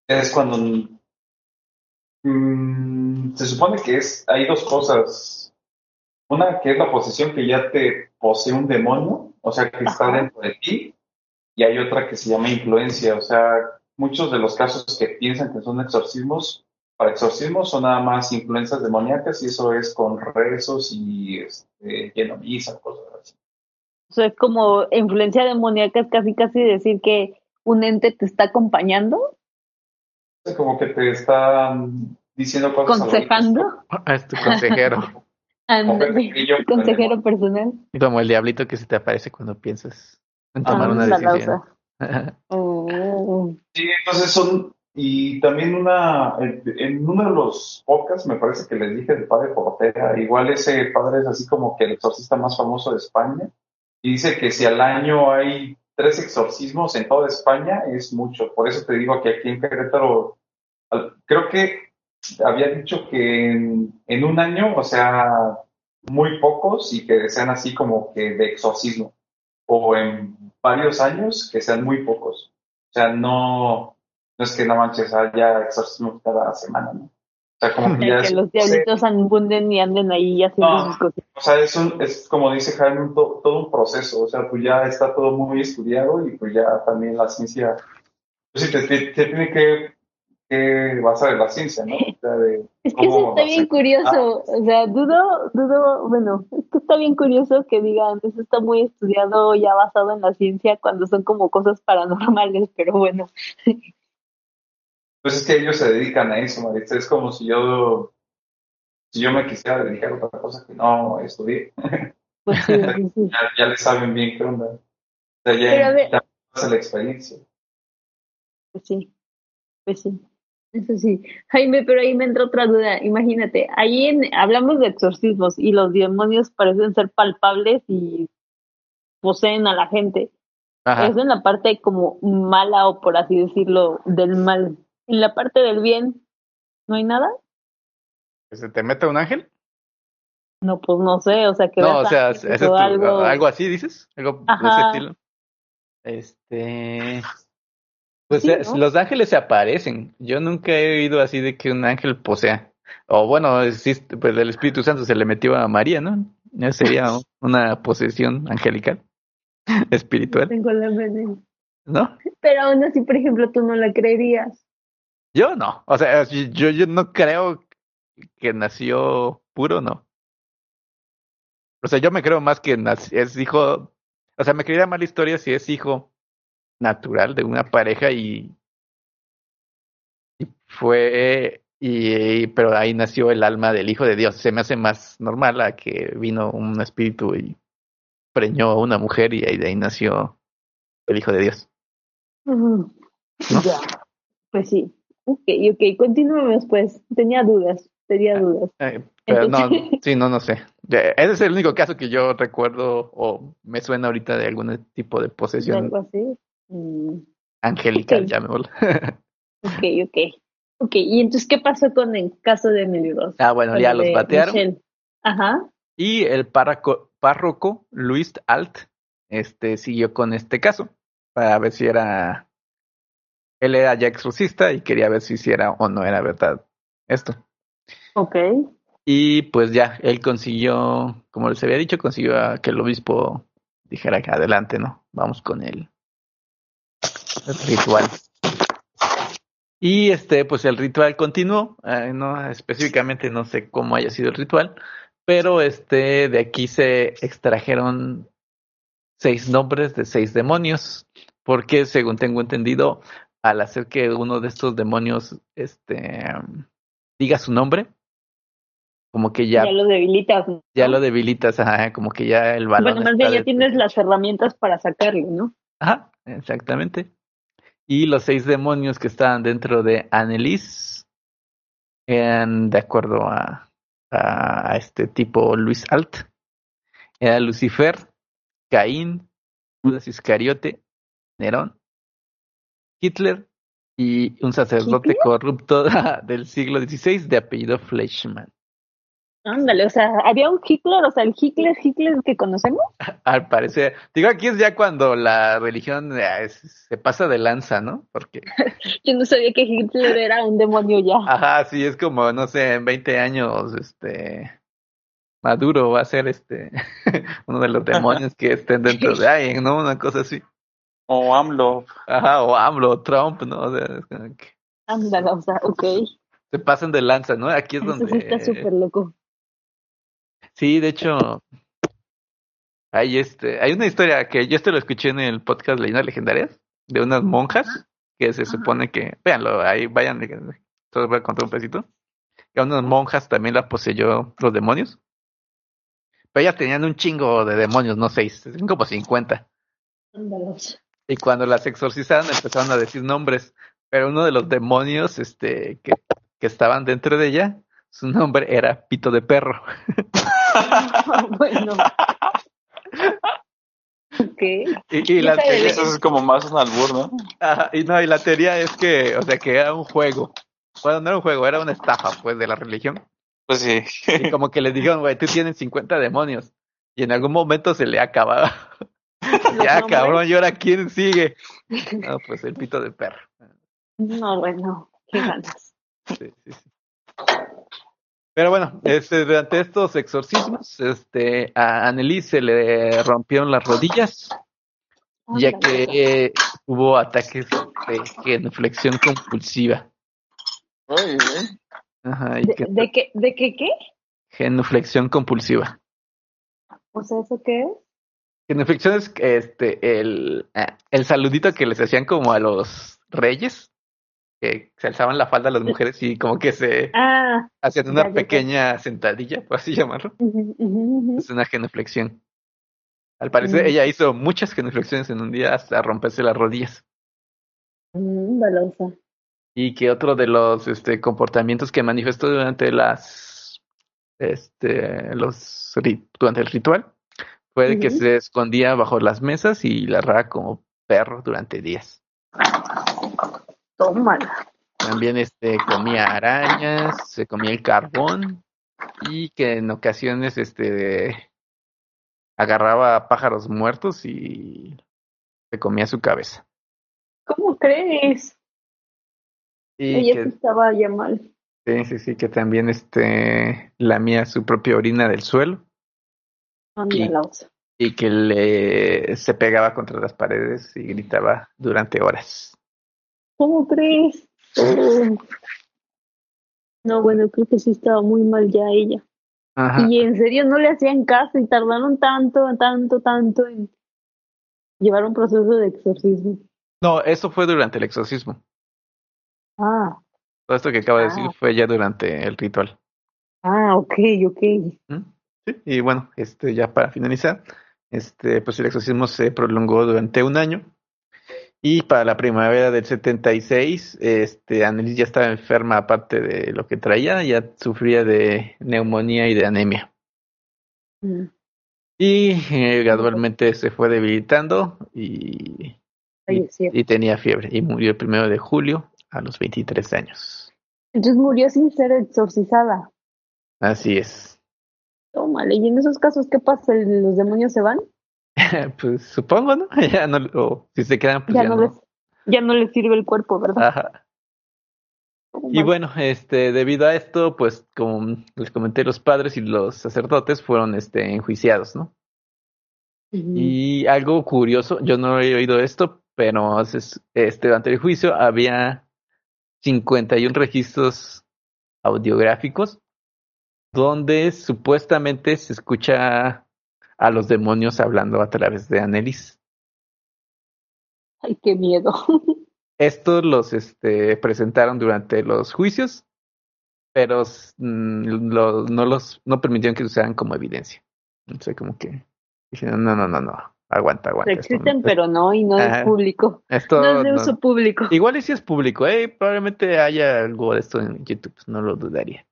Speaker 3: es cuando mm, se supone que es, hay dos cosas. Una que es la posesión que ya te posee un demonio, o sea, que está dentro de ti, y hay otra que se llama influencia, o sea, muchos de los casos que piensan que son exorcismos, para exorcismos son nada más influencias demoníacas y eso es con rezos y este, cosas así.
Speaker 2: O sea, es como influencia demoníaca, es casi casi decir que un ente te está acompañando,
Speaker 3: Como que te están diciendo cosas.
Speaker 2: aconsejando,
Speaker 1: Es tu consejero,
Speaker 2: consejero personal.
Speaker 1: como el diablito que se te aparece cuando piensas en tomar
Speaker 2: Ah,
Speaker 1: una decisión.
Speaker 2: Oh.
Speaker 3: Sí, entonces son, y también una, en, en uno de los podcasts me parece que les dije del padre Portera, igual ese padre es así como que el exorcista más famoso de España, y dice que si al año hay tres exorcismos en toda España es mucho, por eso te digo que aquí en Querétaro, creo que había dicho que en, en un año, o sea, muy pocos y que sean así como que de exorcismo, o en varios años que sean muy pocos. O sea, no, no es que no manches, haya exorcismos cada semana, ¿no? O sea, como que ya
Speaker 2: que
Speaker 3: es,
Speaker 2: los diablitos abunden y anden ahí haciendo
Speaker 3: No.
Speaker 2: sus cosas.
Speaker 3: o sea, es, un, es como dice Jaime, un to- todo un proceso, o sea, pues ya está todo muy estudiado y pues ya también la ciencia, pues sí, te, te- te tiene que, que basar en la ciencia, ¿no? O sea, de
Speaker 2: Es que eso está bien curioso, o sea, dudo, dudo, bueno, es que está bien curioso que digan, eso está muy estudiado, ya basado en la ciencia, cuando son como cosas paranormales, pero bueno,
Speaker 3: Pues es que ellos se dedican a eso, Maritza. Es como si yo, si yo me quisiera dedicar a otra cosa que no estudié.
Speaker 2: pues sí, sí, sí.
Speaker 3: Ya, ya le saben bien qué onda. O sea,
Speaker 2: ver-
Speaker 3: ya pasa la experiencia.
Speaker 2: Pues sí, pues sí. Eso sí. Jaime, pero ahí me entra otra duda. Imagínate, ahí en, hablamos de exorcismos y los demonios parecen ser palpables y poseen a la gente.
Speaker 1: Ajá.
Speaker 2: Eso en la parte como mala o por así decirlo, del mal. En la parte del bien, ¿no hay nada?
Speaker 1: ¿Que ¿Se te mete un ángel?
Speaker 2: No, pues no sé, o sea, que
Speaker 1: No, o sea, ese tu-
Speaker 2: algo.
Speaker 1: algo así, dices, algo de ese estilo. Este, pues
Speaker 2: Sí,
Speaker 1: eh,
Speaker 2: ¿no?
Speaker 1: los ángeles se aparecen. Yo nunca he oído así de que un ángel posea. O bueno, existe, pues el Espíritu Santo se le metió a María, ¿no? Eso sería una posesión angelical, espiritual,
Speaker 2: Tengo la.
Speaker 1: ¿no?
Speaker 2: Pero aún así, por ejemplo, tú no la creerías.
Speaker 1: Yo no. O sea, yo, yo no creo que nació puro, no. O sea, yo me creo más que es hijo. O sea, me creería más la historia si es hijo natural de una pareja y, y fue. Y, pero ahí nació el alma del hijo de Dios. Se me hace más normal a que vino un espíritu y preñó a una mujer y ahí de ahí nació el hijo de Dios.
Speaker 2: Ya. Pues sí. Ok, ok, continuemos pues. Tenía dudas, tenía dudas.
Speaker 1: Eh, pero no, sí, no, no sé. Ese es el único caso que yo recuerdo o me suena ahorita de algún tipo de posesión
Speaker 2: Algo así. Mm,
Speaker 1: angelical,
Speaker 2: Ok.
Speaker 1: llamémoslo.
Speaker 2: ok, ok. Ok, y entonces, ¿qué pasó con el caso de Emily Ross?
Speaker 1: ah, bueno, ya los batearon.
Speaker 2: Michelle. Ajá.
Speaker 1: Y el párroco, párroco Luis Alt este, siguió con este caso para ver si era. Él era ya exorcista y quería ver si sí era o no era verdad esto.
Speaker 2: Ok.
Speaker 1: Y pues ya, él consiguió, como les había dicho, consiguió a que el obispo dijera que adelante, ¿no? Vamos con el, el ritual. Y este, pues el ritual continuó, eh, no específicamente no sé cómo haya sido el ritual, pero este de aquí se extrajeron seis nombres de seis demonios, porque según tengo entendido, al hacer que uno de estos demonios este diga su nombre, como que ya,
Speaker 2: Ya, lo debilitas. ¿no?
Speaker 1: ya lo debilitas, ajá, como que ya el balón
Speaker 2: Bueno, más bien ya
Speaker 1: de-
Speaker 2: tienes las herramientas para sacarlo, ¿no?
Speaker 1: Ajá, exactamente. Y los seis demonios que estaban dentro de Annelies eran de acuerdo a, a, a este tipo Luis Alt. Era Lucifer, Caín, Judas Iscariote, Nerón, Hitler y un sacerdote
Speaker 2: ¿Hitler?
Speaker 1: corrupto del siglo XVI de apellido Fleischmann.
Speaker 2: Ándale, o sea, había un Hitler, o sea, el Hitler, Hitler que conocemos.
Speaker 1: Al parecer, digo, aquí es ya cuando la religión eh, se pasa de lanza, ¿no? Porque
Speaker 2: Yo no sabía que Hitler era un demonio ya.
Speaker 1: Ajá, sí, es como, no sé, en 20 años, este, Maduro va a ser este, uno de los demonios que estén dentro de alguien, ¿no? Una cosa así.
Speaker 3: O AMLO.
Speaker 1: Ajá, o AMLO, Trump, ¿no? O sea, es como que
Speaker 2: Ándale, o sea, ok.
Speaker 1: se pasan de lanza, ¿no? Aquí es
Speaker 2: Eso sí
Speaker 1: donde...
Speaker 2: está súper loco.
Speaker 1: Sí, de hecho, hay este, hay una historia que yo esto lo escuché en el podcast Leyendas Legendarias, de unas monjas, que se supone que, véanlo, ahí vayan, solo voy a contar un pedacito, que a unas monjas también la poseyó los demonios, pero ellas tenían un chingo de demonios, no seis, tenían como 50,
Speaker 2: Ándale.
Speaker 1: Y cuando las exorcizaron empezaron a decir nombres, pero uno de los demonios, este, que, que estaban dentro de ella, su nombre era Pito de Perro.
Speaker 2: bueno. Ok.
Speaker 1: Y, y la teoría-
Speaker 3: Eso es como más un albur, ¿no?
Speaker 1: Ajá, y no, y la teoría es que, o sea, que era un juego. Bueno, no era un juego, era una estafa, pues, de la religión.
Speaker 3: Pues sí.
Speaker 1: Y como que les dijeron, güey, tú tienes 50 demonios. Y en algún momento se le acababa. Ya,
Speaker 2: nombres.
Speaker 1: cabrón, ¿y ahora quién sigue? No, pues el pito de perro.
Speaker 2: No, bueno, qué ganas.
Speaker 1: Sí, sí, sí. Pero bueno, este, durante estos exorcismos, este, a Annelies se le rompieron las rodillas, ya que eh, tuvo ataques de genuflexión compulsiva. Ajá, y
Speaker 2: ¿De,
Speaker 1: que-
Speaker 2: de qué, ¿De qué qué?
Speaker 1: genuflexión compulsiva.
Speaker 2: O sea, ¿eso qué es?
Speaker 1: Genuflexión es este, el, ah, el saludito que les hacían como a los reyes, que se alzaban la falda a las mujeres y como que se
Speaker 2: Ah,
Speaker 1: hacían una pequeña sentadilla, por así llamarlo. Es una genuflexión. Al parecer
Speaker 2: Mm.
Speaker 1: ella hizo muchas genuflexiones en un día hasta romperse las rodillas.
Speaker 2: Mm, balosa.
Speaker 1: Y que otro de los este, comportamientos que manifestó durante las este los durante el ritual fue de que
Speaker 2: Ujú.
Speaker 1: se escondía bajo las mesas y ladraba como perro durante días.
Speaker 2: Tómala.
Speaker 1: También este comía arañas, se comía el carbón y que en ocasiones este agarraba pájaros muertos y se comía su cabeza.
Speaker 2: ¿Cómo crees?
Speaker 1: Y
Speaker 2: Ella
Speaker 1: que
Speaker 2: estaba ya mal.
Speaker 1: sí, sí, sí, que también este lamía su propia orina del suelo Y- que le se pegaba contra las paredes y gritaba durante horas.
Speaker 2: ¿Cómo crees? Oh. No, bueno, creo que sí estaba muy mal ya ella.
Speaker 1: Ajá.
Speaker 2: Y en serio no le hacían caso y tardaron tanto, tanto, tanto en llevar un proceso de exorcismo.
Speaker 1: No, eso fue durante el exorcismo.
Speaker 2: Ah,
Speaker 1: Todo esto que acabo de decir
Speaker 2: Ah.
Speaker 1: fue ya durante el ritual.
Speaker 2: ah, ok, ok.
Speaker 1: ¿Mm? Sí, y bueno, este ya para finalizar, este pues el exorcismo se prolongó durante un año y para la primavera del 76, este Annelies ya estaba enferma aparte de lo que traía, ya sufría de neumonía y de anemia.
Speaker 2: Mm,
Speaker 1: Y eh, gradualmente se fue debilitando y, tenía fiebre y murió el primero de julio a los 23 años.
Speaker 2: Entonces murió sin ser exorcizada.
Speaker 1: Así es.
Speaker 2: Tómale, y en esos casos, ¿qué pasa? ¿Los demonios se van?
Speaker 1: pues supongo, ¿no? Ya no, o si se quedan, pues
Speaker 2: Ya
Speaker 1: ya
Speaker 2: no
Speaker 1: no.
Speaker 2: les, ya no les sirve el cuerpo, ¿verdad?
Speaker 1: Ajá. Y bueno, este, debido a esto, pues como les comenté, los padres y los sacerdotes fueron este, enjuiciados, ¿no? Y algo curioso, yo no he oído esto, pero es- este, durante el juicio había 51 registros audiográficos donde supuestamente se escucha a los demonios hablando a través de Annelies.
Speaker 2: Ay, qué miedo.
Speaker 1: Estos los este, presentaron durante los juicios, pero mm, lo- no los no permitieron que se usaran como evidencia. O sea, como que dijeron, no, no, no, no, aguanta, aguanta.
Speaker 2: Existen, pero no, y no
Speaker 1: Ajá.
Speaker 2: es público.
Speaker 1: esto
Speaker 2: No es de
Speaker 1: no-
Speaker 2: uso público.
Speaker 1: Igual y si es público, eh, probablemente haya algo de esto en YouTube, no lo dudaría.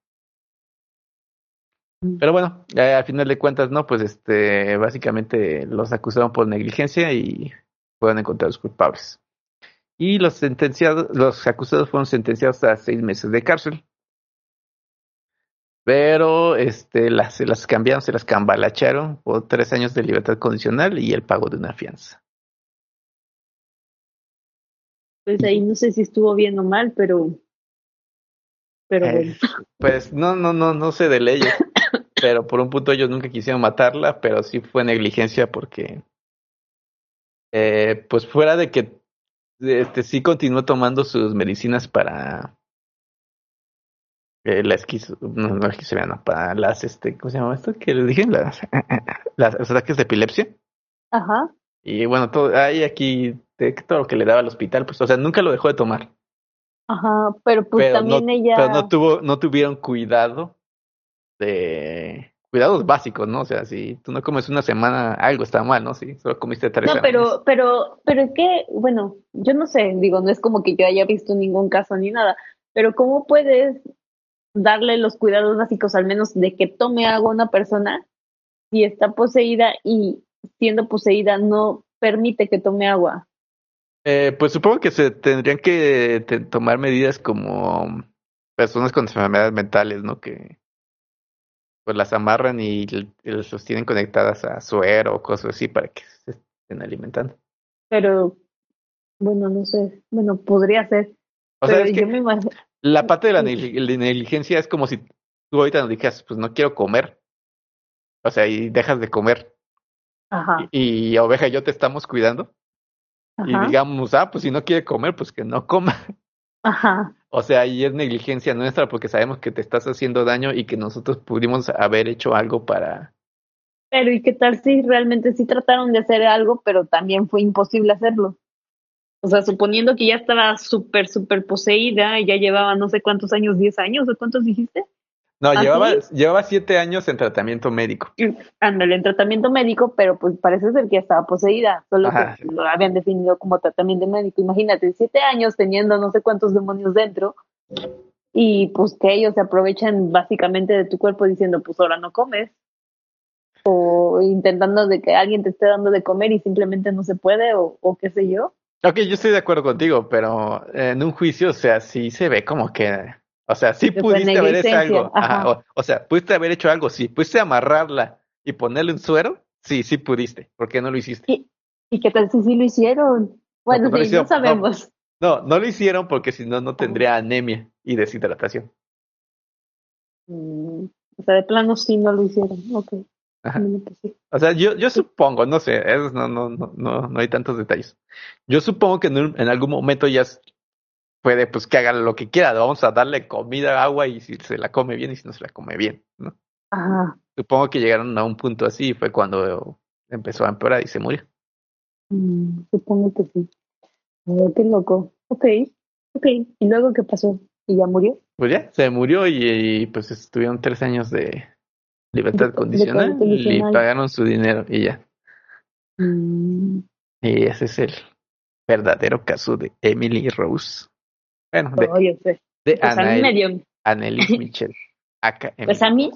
Speaker 1: Pero bueno, eh, al final de cuentas, no, pues este, básicamente los acusaron por negligencia y fueron encontrados culpables. Y los sentenciados, los acusados fueron sentenciados a seis meses de cárcel. Pero este, las, se las cambiaron, se las cambalacharon por tres años de libertad condicional y el pago de una fianza.
Speaker 2: Pues ahí no sé si estuvo bien o mal, pero. Pero
Speaker 1: Eh,
Speaker 2: bueno.
Speaker 1: Pues no, no, no, no sé de leyes, pero por un punto ellos nunca quisieron matarla, pero sí fue negligencia porque, eh, pues fuera de que, este, sí continuó tomando sus medicinas para eh, la esquizo, no, no esquizofrenia, no, para las, este, ¿cómo se llama esto? Que les dije, las, las, los ataques de epilepsia.
Speaker 2: Ajá.
Speaker 1: Y bueno, todo, hay aquí todo lo que le daba al hospital, pues, o sea, nunca lo dejó de tomar.
Speaker 2: Ajá. Pero pues
Speaker 1: pero
Speaker 2: también
Speaker 1: no,
Speaker 2: ella.
Speaker 1: pero no tuvo, no tuvieron cuidado de cuidados básicos, ¿no? O sea, si tú no comes una semana, algo está mal, ¿no? Si solo comiste tres
Speaker 2: No,
Speaker 1: semanas.
Speaker 2: pero, pero, pero es que, bueno, yo no sé, digo, no es como que yo haya visto ningún caso ni nada, pero ¿cómo puedes darle los cuidados básicos, al menos de que tome agua una persona, si está poseída y siendo poseída no permite que tome agua?
Speaker 1: Eh, pues supongo que se tendrían que tomar medidas como personas con enfermedades mentales, ¿no? Que pues las amarran y, l- y las sostienen conectadas a suero o cosas así para que se estén alimentando.
Speaker 2: Pero, bueno, no sé, bueno, podría ser,
Speaker 1: O sea, que
Speaker 2: yo me imagino,
Speaker 1: la parte de la negligencia es como si tú ahorita nos dijeras, pues no quiero comer. O sea, y dejas de comer.
Speaker 2: ajá,
Speaker 1: Y, y oveja y yo te estamos cuidando. Y
Speaker 2: ajá,
Speaker 1: digamos, ah, pues si no quiere comer, pues que no coma.
Speaker 2: ajá,
Speaker 1: O sea, ahí es negligencia nuestra porque sabemos que te estás haciendo daño y que nosotros pudimos haber hecho algo para...
Speaker 2: pero ¿y qué tal si realmente sí trataron de hacer algo, pero también fue imposible hacerlo? O sea, suponiendo que ya estaba súper, súper poseída y ya llevaba no sé cuántos años, 10 años o cuántos dijiste.
Speaker 1: No,
Speaker 2: ¿Ah,
Speaker 1: llevaba, llevaba siete años en tratamiento médico.
Speaker 2: Ándale, en tratamiento médico, pero pues parece ser que ya estaba poseída, solo
Speaker 1: Ajá.
Speaker 2: que lo habían definido como tratamiento médico. Imagínate, siete años teniendo no sé cuántos demonios dentro y pues que ellos se aprovechan básicamente de tu cuerpo diciendo, pues ahora no comes. O intentando de que alguien te esté dando de comer y simplemente no se puede o, o qué sé yo.
Speaker 1: Ok, yo estoy de acuerdo contigo, pero en un juicio, o sea, sí se ve como que, o sea, sí pudiste haber hecho algo, ajá,
Speaker 2: ajá.
Speaker 1: o, o sea, pudiste haber hecho algo, sí, pudiste amarrarla y ponerle un suero, sí, sí pudiste, ¿por qué no lo hiciste?
Speaker 2: ¿Y, y qué tal si sí lo hicieron? Bueno,
Speaker 1: pues no
Speaker 2: sí, no sabemos.
Speaker 1: No, no lo hicieron porque si no, no tendría anemia y deshidratación.
Speaker 2: Mm, o sea, de plano sí no lo hicieron. Ok.
Speaker 1: Ajá.
Speaker 2: Pues.
Speaker 1: O sea, yo, yo supongo, no sé, esos no, no, no, no, no hay tantos detalles. Yo supongo que en, un- en algún momento ya puede, pues, que haga lo que quiera. Vamos a darle comida, agua y si se la come bien y si no se la come bien, ¿no?
Speaker 2: Ajá.
Speaker 1: Supongo que llegaron a un punto así y fue cuando empezó a empeorar y se murió.
Speaker 2: Mm, supongo que sí. Oh, qué loco. Ok, ok. ¿Y luego qué pasó? ¿Y ya murió?
Speaker 1: Pues ya, se murió y, y, pues estuvieron tres años de libertad
Speaker 2: De- de
Speaker 1: condicional y pagaron su dinero y ya.
Speaker 2: Mm,
Speaker 1: Y ese es el verdadero caso de Emily Rose. Bueno, de,
Speaker 2: oh, yo sé.
Speaker 1: de
Speaker 2: Pues a mí me dio,
Speaker 1: Annelies Mitchell.
Speaker 2: Pues a mí,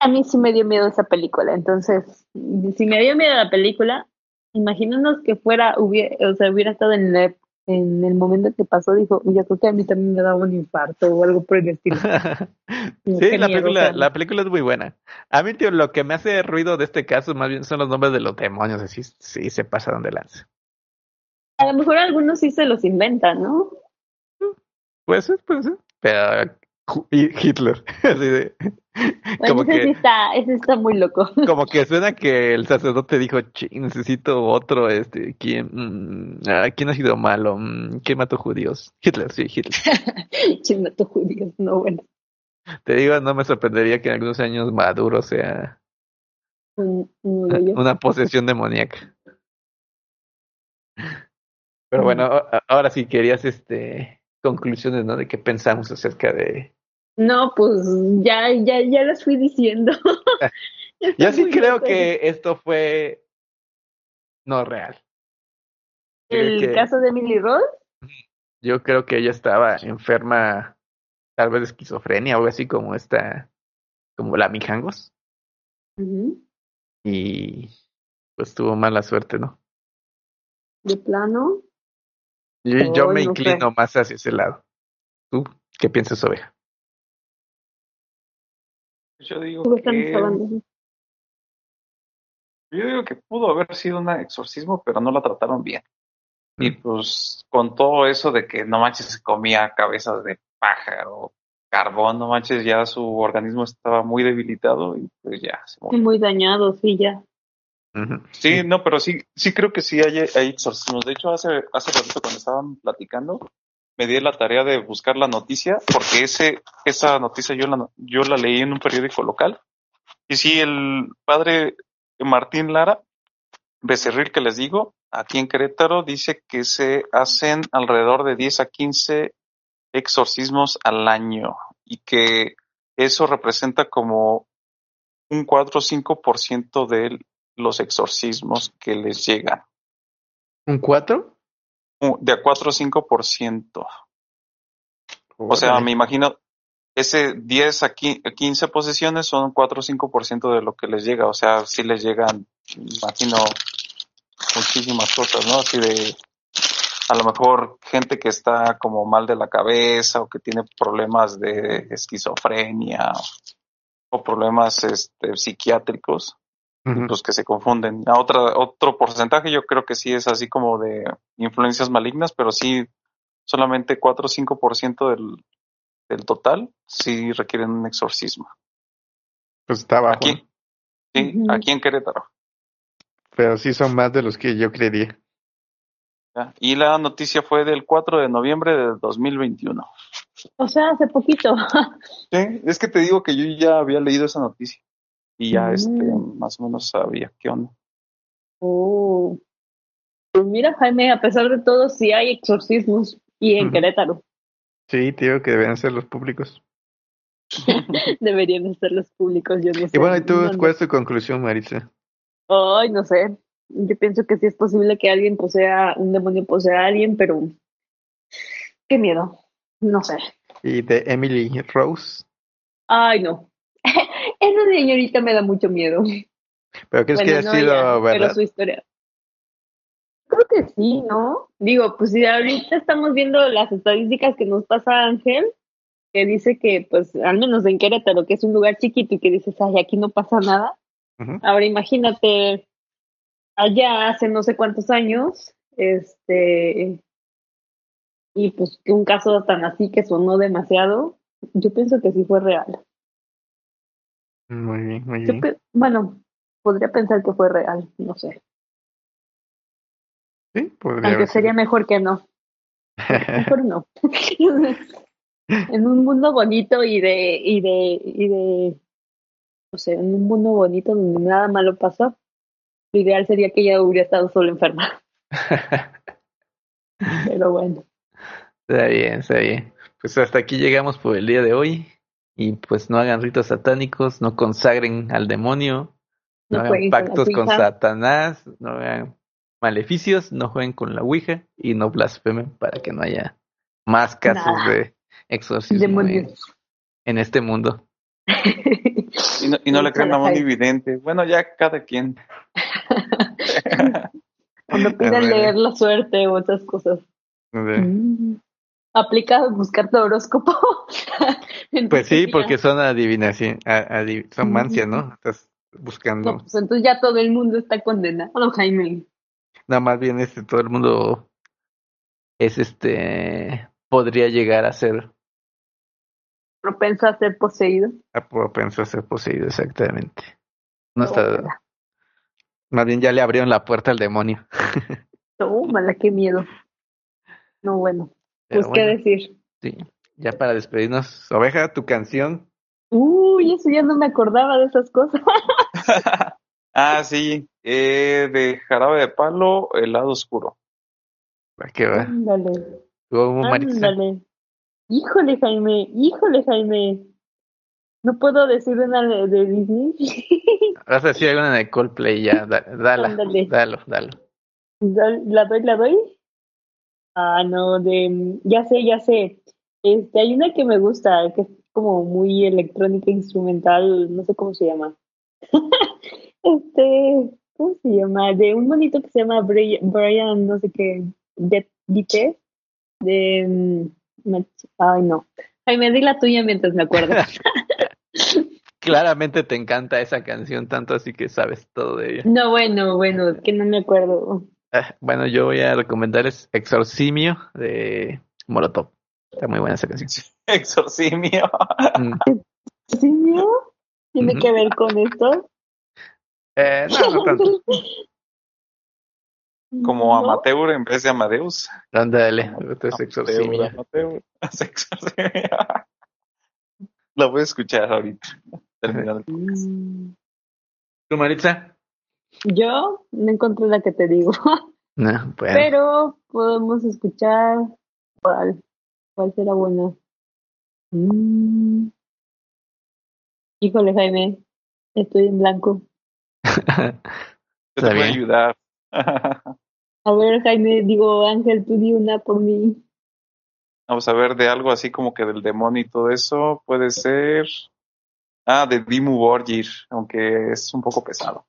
Speaker 2: a mí sí me dio miedo esa película. Entonces, si me dio miedo la película, imagínanos que fuera, hubiera, o sea, hubiera estado en, la- en el momento que pasó, dijo, yo creo que a mí también me daba un infarto o algo por el estilo.
Speaker 1: sí, la película,
Speaker 2: o sea,
Speaker 1: la película es muy buena. A mí, tío, lo que me hace ruido de este caso más bien son los nombres de los demonios, así sí se pasaron de lanza.
Speaker 2: A lo mejor algunos sí se los inventan, ¿no?
Speaker 1: Puede ser, puede ser. Pero Hitler, así de
Speaker 2: Bueno,
Speaker 1: como
Speaker 2: ese sí
Speaker 1: que
Speaker 2: está, ese está muy loco.
Speaker 1: como que suena que el sacerdote dijo, "Chi, necesito otro, este, ¿quién, mm, ah, quién ha sido malo? Mm, ¿Quién mató judíos? Hitler, sí, Hitler.
Speaker 2: Chismato judíos, no, bueno.
Speaker 1: Te digo, no me sorprendería que en algunos años Maduro sea
Speaker 2: Un, un hoyo.
Speaker 1: una posesión demoníaca. Pero
Speaker 2: Mm.
Speaker 1: bueno, ahora sí querías este conclusiones, ¿no? De qué pensamos acerca de.
Speaker 2: No, pues ya, ya, ya las fui diciendo.
Speaker 1: Yo sí creo que esto fue no real.
Speaker 2: El
Speaker 1: que-
Speaker 2: caso de Emily Rose,
Speaker 1: Yo creo que ella estaba enferma, tal vez de esquizofrenia o algo así como esta, como la Mijangos, y pues tuvo mala suerte, ¿no?
Speaker 2: de plano,
Speaker 1: Yo, me
Speaker 2: no
Speaker 1: inclino más hacia ese lado. ¿Tú qué piensas, oveja?
Speaker 3: Yo digo
Speaker 2: ¿tú qué estás
Speaker 3: que? Yo digo que pudo haber sido un exorcismo, pero no la trataron bien. Y pues con todo eso de que no manches se comía cabezas de pájaro, carbón, no manches, ya su organismo estaba muy debilitado y pues ya se murió.
Speaker 2: Muy dañado, sí, ya.
Speaker 3: Sí, no, pero sí, sí creo que sí hay, exorcismos. De hecho, hace, hace ratito cuando estaban platicando, me di la tarea de buscar la noticia, porque ese, esa noticia yo la, yo la leí en un periódico local. Y sí, el padre Martín Lara, Becerril que les digo, aquí en Querétaro, dice que se hacen alrededor de 10 a 15 exorcismos al año y que eso representa como un 4 o 5% de los exorcismos que les llegan.
Speaker 1: ¿Un 4?
Speaker 3: Uh, De a 4 o 5%. O sea, me imagino, ese 10 a qui- a 15 posesiones son 4 o 5% de lo que les llega. O sea, sí les llegan, imagino, muchísimas cosas, ¿no? Así de, a lo mejor gente que está como mal de la cabeza o que tiene problemas de esquizofrenia o, o problemas este, psiquiátricos, Los que se confunden. A otra, otro porcentaje yo creo que sí es así como de influencias malignas, pero sí solamente 4 o 5% del, del total sí requieren un exorcismo.
Speaker 1: Pues está bajo,
Speaker 3: Aquí,
Speaker 1: ¿no?
Speaker 3: sí, aquí en Querétaro.
Speaker 1: pero sí son más de los que yo creería.
Speaker 3: Y la noticia fue del 4 de noviembre de 2021.
Speaker 2: O sea, hace poquito.
Speaker 3: Sí, es que te digo que yo ya había leído esa noticia y ya
Speaker 2: Mm.
Speaker 3: este, más o menos sabía qué onda.
Speaker 2: Oh. Pues mira, Jaime, a pesar de todo, sí hay exorcismos y en. Querétaro.
Speaker 1: Sí, digo que deben ser los públicos.
Speaker 2: Deberían de ser los públicos, yo no sé.
Speaker 1: Y bueno, ¿y tú
Speaker 2: No,
Speaker 1: cuál es tu conclusión, Maritza?
Speaker 2: Ay, no sé. Yo pienso que sí es posible que alguien posea, un demonio posea a alguien, pero qué miedo. No sé.
Speaker 1: Y de Emily Rose.
Speaker 2: Ay, no. Esa señorita me da mucho miedo.
Speaker 1: ¿Pero crees que
Speaker 2: Bueno,
Speaker 1: ha
Speaker 2: no
Speaker 1: sido
Speaker 2: ella,
Speaker 1: verdad?
Speaker 2: pero su historia. Creo que sí, ¿no? Digo, pues si ahorita estamos viendo las estadísticas que nos pasa Ángel, que dice que, pues, al menos en Querétaro, que es un lugar chiquito y que dices, ay, aquí no pasa nada. Ahora imagínate allá hace no sé cuántos años, este, y pues que un caso tan así que sonó demasiado, yo pienso que sí fue real.
Speaker 1: Muy bien, muy bien.
Speaker 2: pe- bueno, podría pensar que fue real, no sé.
Speaker 1: Sí, podría
Speaker 2: Aunque sería
Speaker 1: sido.
Speaker 2: mejor que no. Mejor no. en un mundo bonito y de, y de, y de, no sé, en un mundo bonito donde nada malo pasó, lo ideal sería que ella hubiera estado solo enferma. Pero bueno,
Speaker 1: Está bien, está bien. Pues hasta aquí llegamos por el día de hoy. Y pues no hagan ritos satánicos, no consagren al demonio, no,
Speaker 2: no
Speaker 1: hagan
Speaker 2: con
Speaker 1: pactos con. Satanás, no hagan maleficios, no jueguen con la Ouija y no blasfemen para que no haya más casos
Speaker 2: Nada.
Speaker 1: de exorcismo en, este mundo.
Speaker 3: Y no, y no le crean a Moni Vidente. Bueno, ya cada quien.
Speaker 2: Cuando piden
Speaker 1: bueno.
Speaker 2: leer la suerte o otras cosas. Mm. Aplica buscar tu horóscopo.
Speaker 1: Pues sí, porque son adivinación, adiv- son mancia, ¿no? Estás buscando.
Speaker 2: No, pues entonces ya todo el mundo está condenado, Jaime.
Speaker 1: Nada más bien este todo el mundo es este podría llegar a ser
Speaker 2: Propenso a ser poseído.
Speaker 1: a propenso a ser poseído exactamente. No
Speaker 2: Tómala.
Speaker 1: está más bien ya le abrieron la puerta al demonio.
Speaker 2: Tómala, qué miedo. No, bueno.
Speaker 1: Pero
Speaker 2: Pues qué decir.
Speaker 1: sí. Ya para despedirnos, oveja, tu canción.
Speaker 2: Uy, eso ya no me acordaba de esas cosas.
Speaker 3: ah, sí. Eh, de Jarabe de Palo, El lado oscuro.
Speaker 1: ¿Para qué va?
Speaker 2: Ándale, ándale. Híjole, Jaime, híjole, Jaime. No puedo decir una de, de Disney.
Speaker 1: Vas a decir alguna de Coldplay ya, da- dala,
Speaker 2: Ándale.
Speaker 1: dalo, dalo.
Speaker 2: ¿La doy, la doy? Ah, no, de, ya sé, ya sé. Este, hay una que me gusta, que es como muy electrónica, instrumental, no sé cómo se llama. este, ¿cómo se llama? De un monito que se llama Brian, no sé qué, de de, mm, ay no. Ay, me di la tuya mientras me acuerdo.
Speaker 1: Claramente te encanta esa canción tanto así que sabes todo de ella.
Speaker 2: no, bueno, bueno, es que no me acuerdo.
Speaker 1: Bueno, yo voy a recomendarles Exorcimio de Molotov. Está muy buena esa canción.
Speaker 3: Exorcimio.
Speaker 1: Mm.
Speaker 2: ¿Sí, mío? ¿Tiene que ver con esto?
Speaker 1: Eh, no, no tanto.
Speaker 3: Como
Speaker 2: ¿No?
Speaker 3: amateur en vez de Amadeus.
Speaker 1: Ándale, este es
Speaker 3: Amateur,
Speaker 1: Exorcimio.
Speaker 3: amateur. Exorcimio. Lo voy a escuchar ahorita. Terminando el podcast.
Speaker 2: Mm.
Speaker 1: ¿Tú, Maritza?
Speaker 2: Yo no encontré la que te digo,
Speaker 1: No, bueno.
Speaker 2: pero podemos escuchar cuál, cuál será buena. Mm. Híjole, Jaime, estoy en blanco.
Speaker 3: Yo te voy a ayudar.
Speaker 2: A ver, Jaime, digo, Ángel, tú di una por mí.
Speaker 3: Vamos a ver de algo así como que del demonio y todo eso. Puede ser. Ah, de Dimu Borgir, aunque es un poco pesado.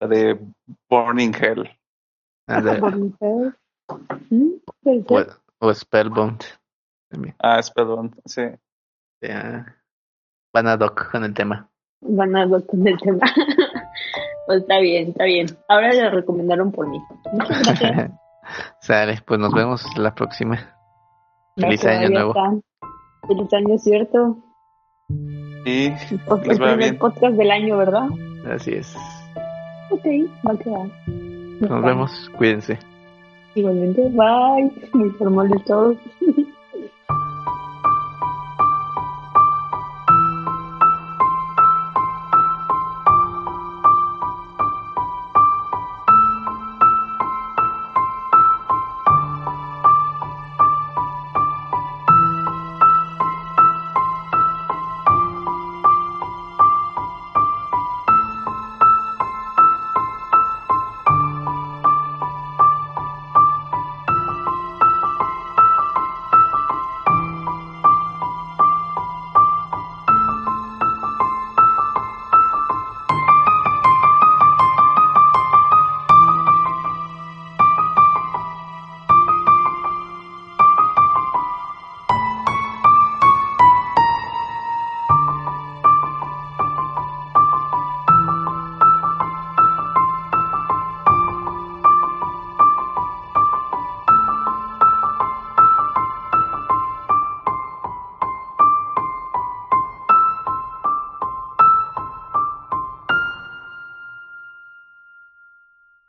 Speaker 3: La de Burning Hell.
Speaker 2: Por mi fe. Mm,
Speaker 1: O, o Spellbound. También.
Speaker 3: Ah, perdón. Sí.
Speaker 1: Ya. Van a doc con el tema.
Speaker 2: Van a hablar con el tema. pues está bien, está bien. Ahora le recomendaron por mí. Muchas gracias.
Speaker 1: Sale, pues nos vemos la próxima. Feliz año nuevo.
Speaker 2: está. Feliz año, cierto.
Speaker 3: Y
Speaker 2: El pod-
Speaker 3: Les
Speaker 2: el primer
Speaker 3: bien.
Speaker 2: podcast del año, ¿verdad?
Speaker 1: Así es.
Speaker 2: Ok, va a quedar.
Speaker 1: Nos vemos. Cuídense.
Speaker 2: Igualmente, bye. Muy formales todos.